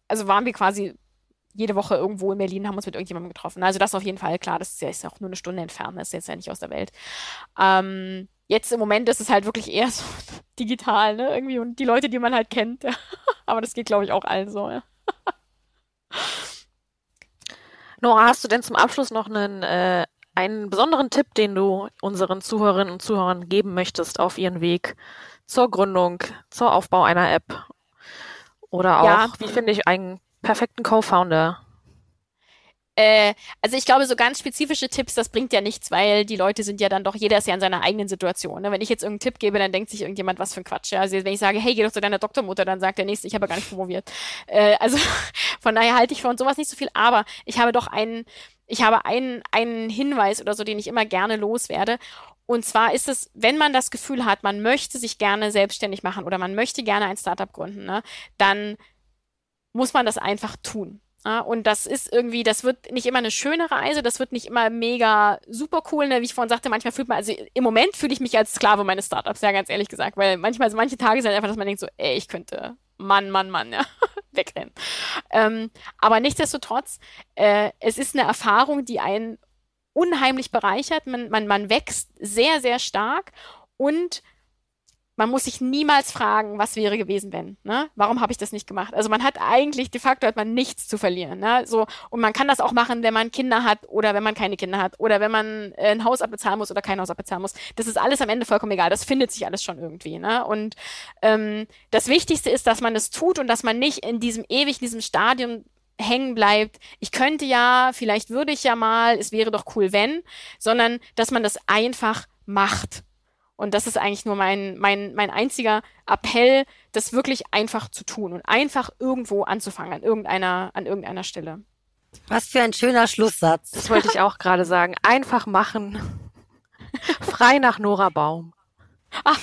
also waren wir quasi jede Woche irgendwo in Berlin, haben uns mit irgendjemandem getroffen. Also das auf jeden Fall, klar, das ist ja ist auch nur eine Stunde entfernt, das ist jetzt ja nicht aus der Welt. Ähm, jetzt im Moment ist es halt wirklich eher so digital, ne, irgendwie und die Leute, die man halt kennt. Ja. Aber das geht, glaube ich, auch allen so, ja. Nora, hast du denn zum Abschluss noch einen, äh, einen besonderen Tipp, den du unseren Zuhörerinnen und Zuhörern geben möchtest auf ihren Weg zur Gründung, zur Aufbau einer App? Oder auch, Ja. wie finde ich einen perfekten Co-Founder? Äh, also ich glaube, so ganz spezifische Tipps, das bringt ja nichts, weil die Leute sind ja dann doch, jeder ist ja in seiner eigenen Situation. Ne? Wenn ich jetzt irgendeinen Tipp gebe, dann denkt sich irgendjemand, was für ein Quatsch. Ja? Also wenn ich sage, hey, geh doch zu deiner Doktormutter, dann sagt der Nächste, ich habe gar nicht promoviert. Äh, also von daher halte ich von sowas nicht so viel, aber ich habe doch einen, ich habe einen, einen Hinweis oder so, den ich immer gerne loswerde. Und zwar ist es, wenn man das Gefühl hat, man möchte sich gerne selbstständig machen oder man möchte gerne ein Startup gründen, ne, dann muss man das einfach tun. Ja, und das ist irgendwie, das wird nicht immer eine schöne Reise, das wird nicht immer mega super cool, ne? Wie ich vorhin sagte, manchmal fühlt man, also im Moment fühle ich mich als Sklave meines Startups, ja, ganz ehrlich gesagt, weil manchmal, also manche Tage sind einfach, dass man denkt so, ey, ich könnte, Mann, Mann, Mann, ja, wegrennen. Ähm, aber nichtsdestotrotz, äh, es ist eine Erfahrung, die einen unheimlich bereichert, man, man, man wächst sehr, sehr stark und man muss sich niemals fragen, was wäre gewesen, wenn. Ne? Warum habe ich das nicht gemacht? Also man hat eigentlich, de facto hat man nichts zu verlieren. Ne? So, und man kann das auch machen, wenn man Kinder hat oder wenn man keine Kinder hat oder wenn man äh, ein Haus abbezahlen muss oder kein Haus abbezahlen muss. Das ist alles am Ende vollkommen egal. Das findet sich alles schon irgendwie. Ne? Und ähm, das Wichtigste ist, dass man es tut und dass man nicht in diesem ewig, in diesem Stadium hängen bleibt, ich könnte ja, vielleicht würde ich ja mal, es wäre doch cool, wenn, sondern dass man das einfach macht. Und das ist eigentlich nur mein, mein, mein einziger Appell, das wirklich einfach zu tun und einfach irgendwo anzufangen, an irgendeiner, an irgendeiner Stelle. Was für ein schöner Schlusssatz. Das wollte ich auch gerade sagen. Einfach machen. Frei nach Nora Baum. Ah.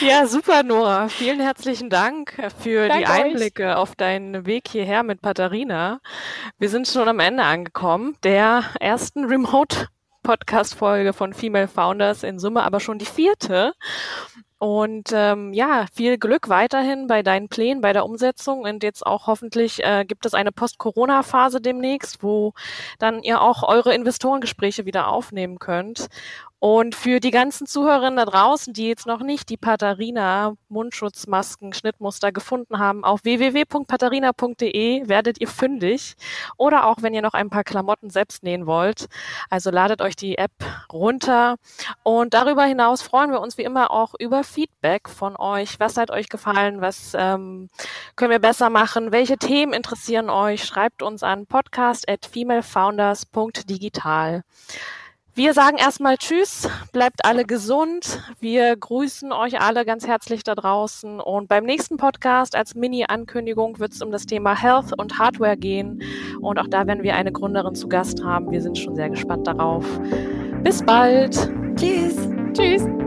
Ja, super, Nora. Vielen herzlichen Dank für Danke die Einblicke auf deinen Weg hierher mit Katharina. Wir sind schon am Ende angekommen, der ersten Remote-Podcast-Folge von Female Founders, in Summe aber schon die vierte. Und ähm, ja, viel Glück weiterhin bei deinen Plänen, bei der Umsetzung. Und jetzt auch hoffentlich äh, gibt es eine Post-Corona-Phase demnächst, wo dann ihr auch eure Investorengespräche wieder aufnehmen könnt. Und für die ganzen Zuhörerinnen da draußen, die jetzt noch nicht die Patharina Mundschutzmasken Schnittmuster gefunden haben, auf www.patharina.de werdet ihr fündig. Oder auch wenn ihr noch ein paar Klamotten selbst nähen wollt. Also ladet euch die App runter. Und darüber hinaus freuen wir uns wie immer auch über Feedback von euch. Was hat euch gefallen? Was ähm, können wir besser machen? Welche Themen interessieren euch? Schreibt uns an podcast at femalefounders.digital. Wir sagen erstmal Tschüss, bleibt alle gesund. Wir grüßen euch alle ganz herzlich da draußen. Und beim nächsten Podcast als Mini-Ankündigung wird es um das Thema Health und Hardware gehen. Und auch da werden wir eine Gründerin zu Gast haben. Wir sind schon sehr gespannt darauf. Bis bald. Tschüss. Tschüss.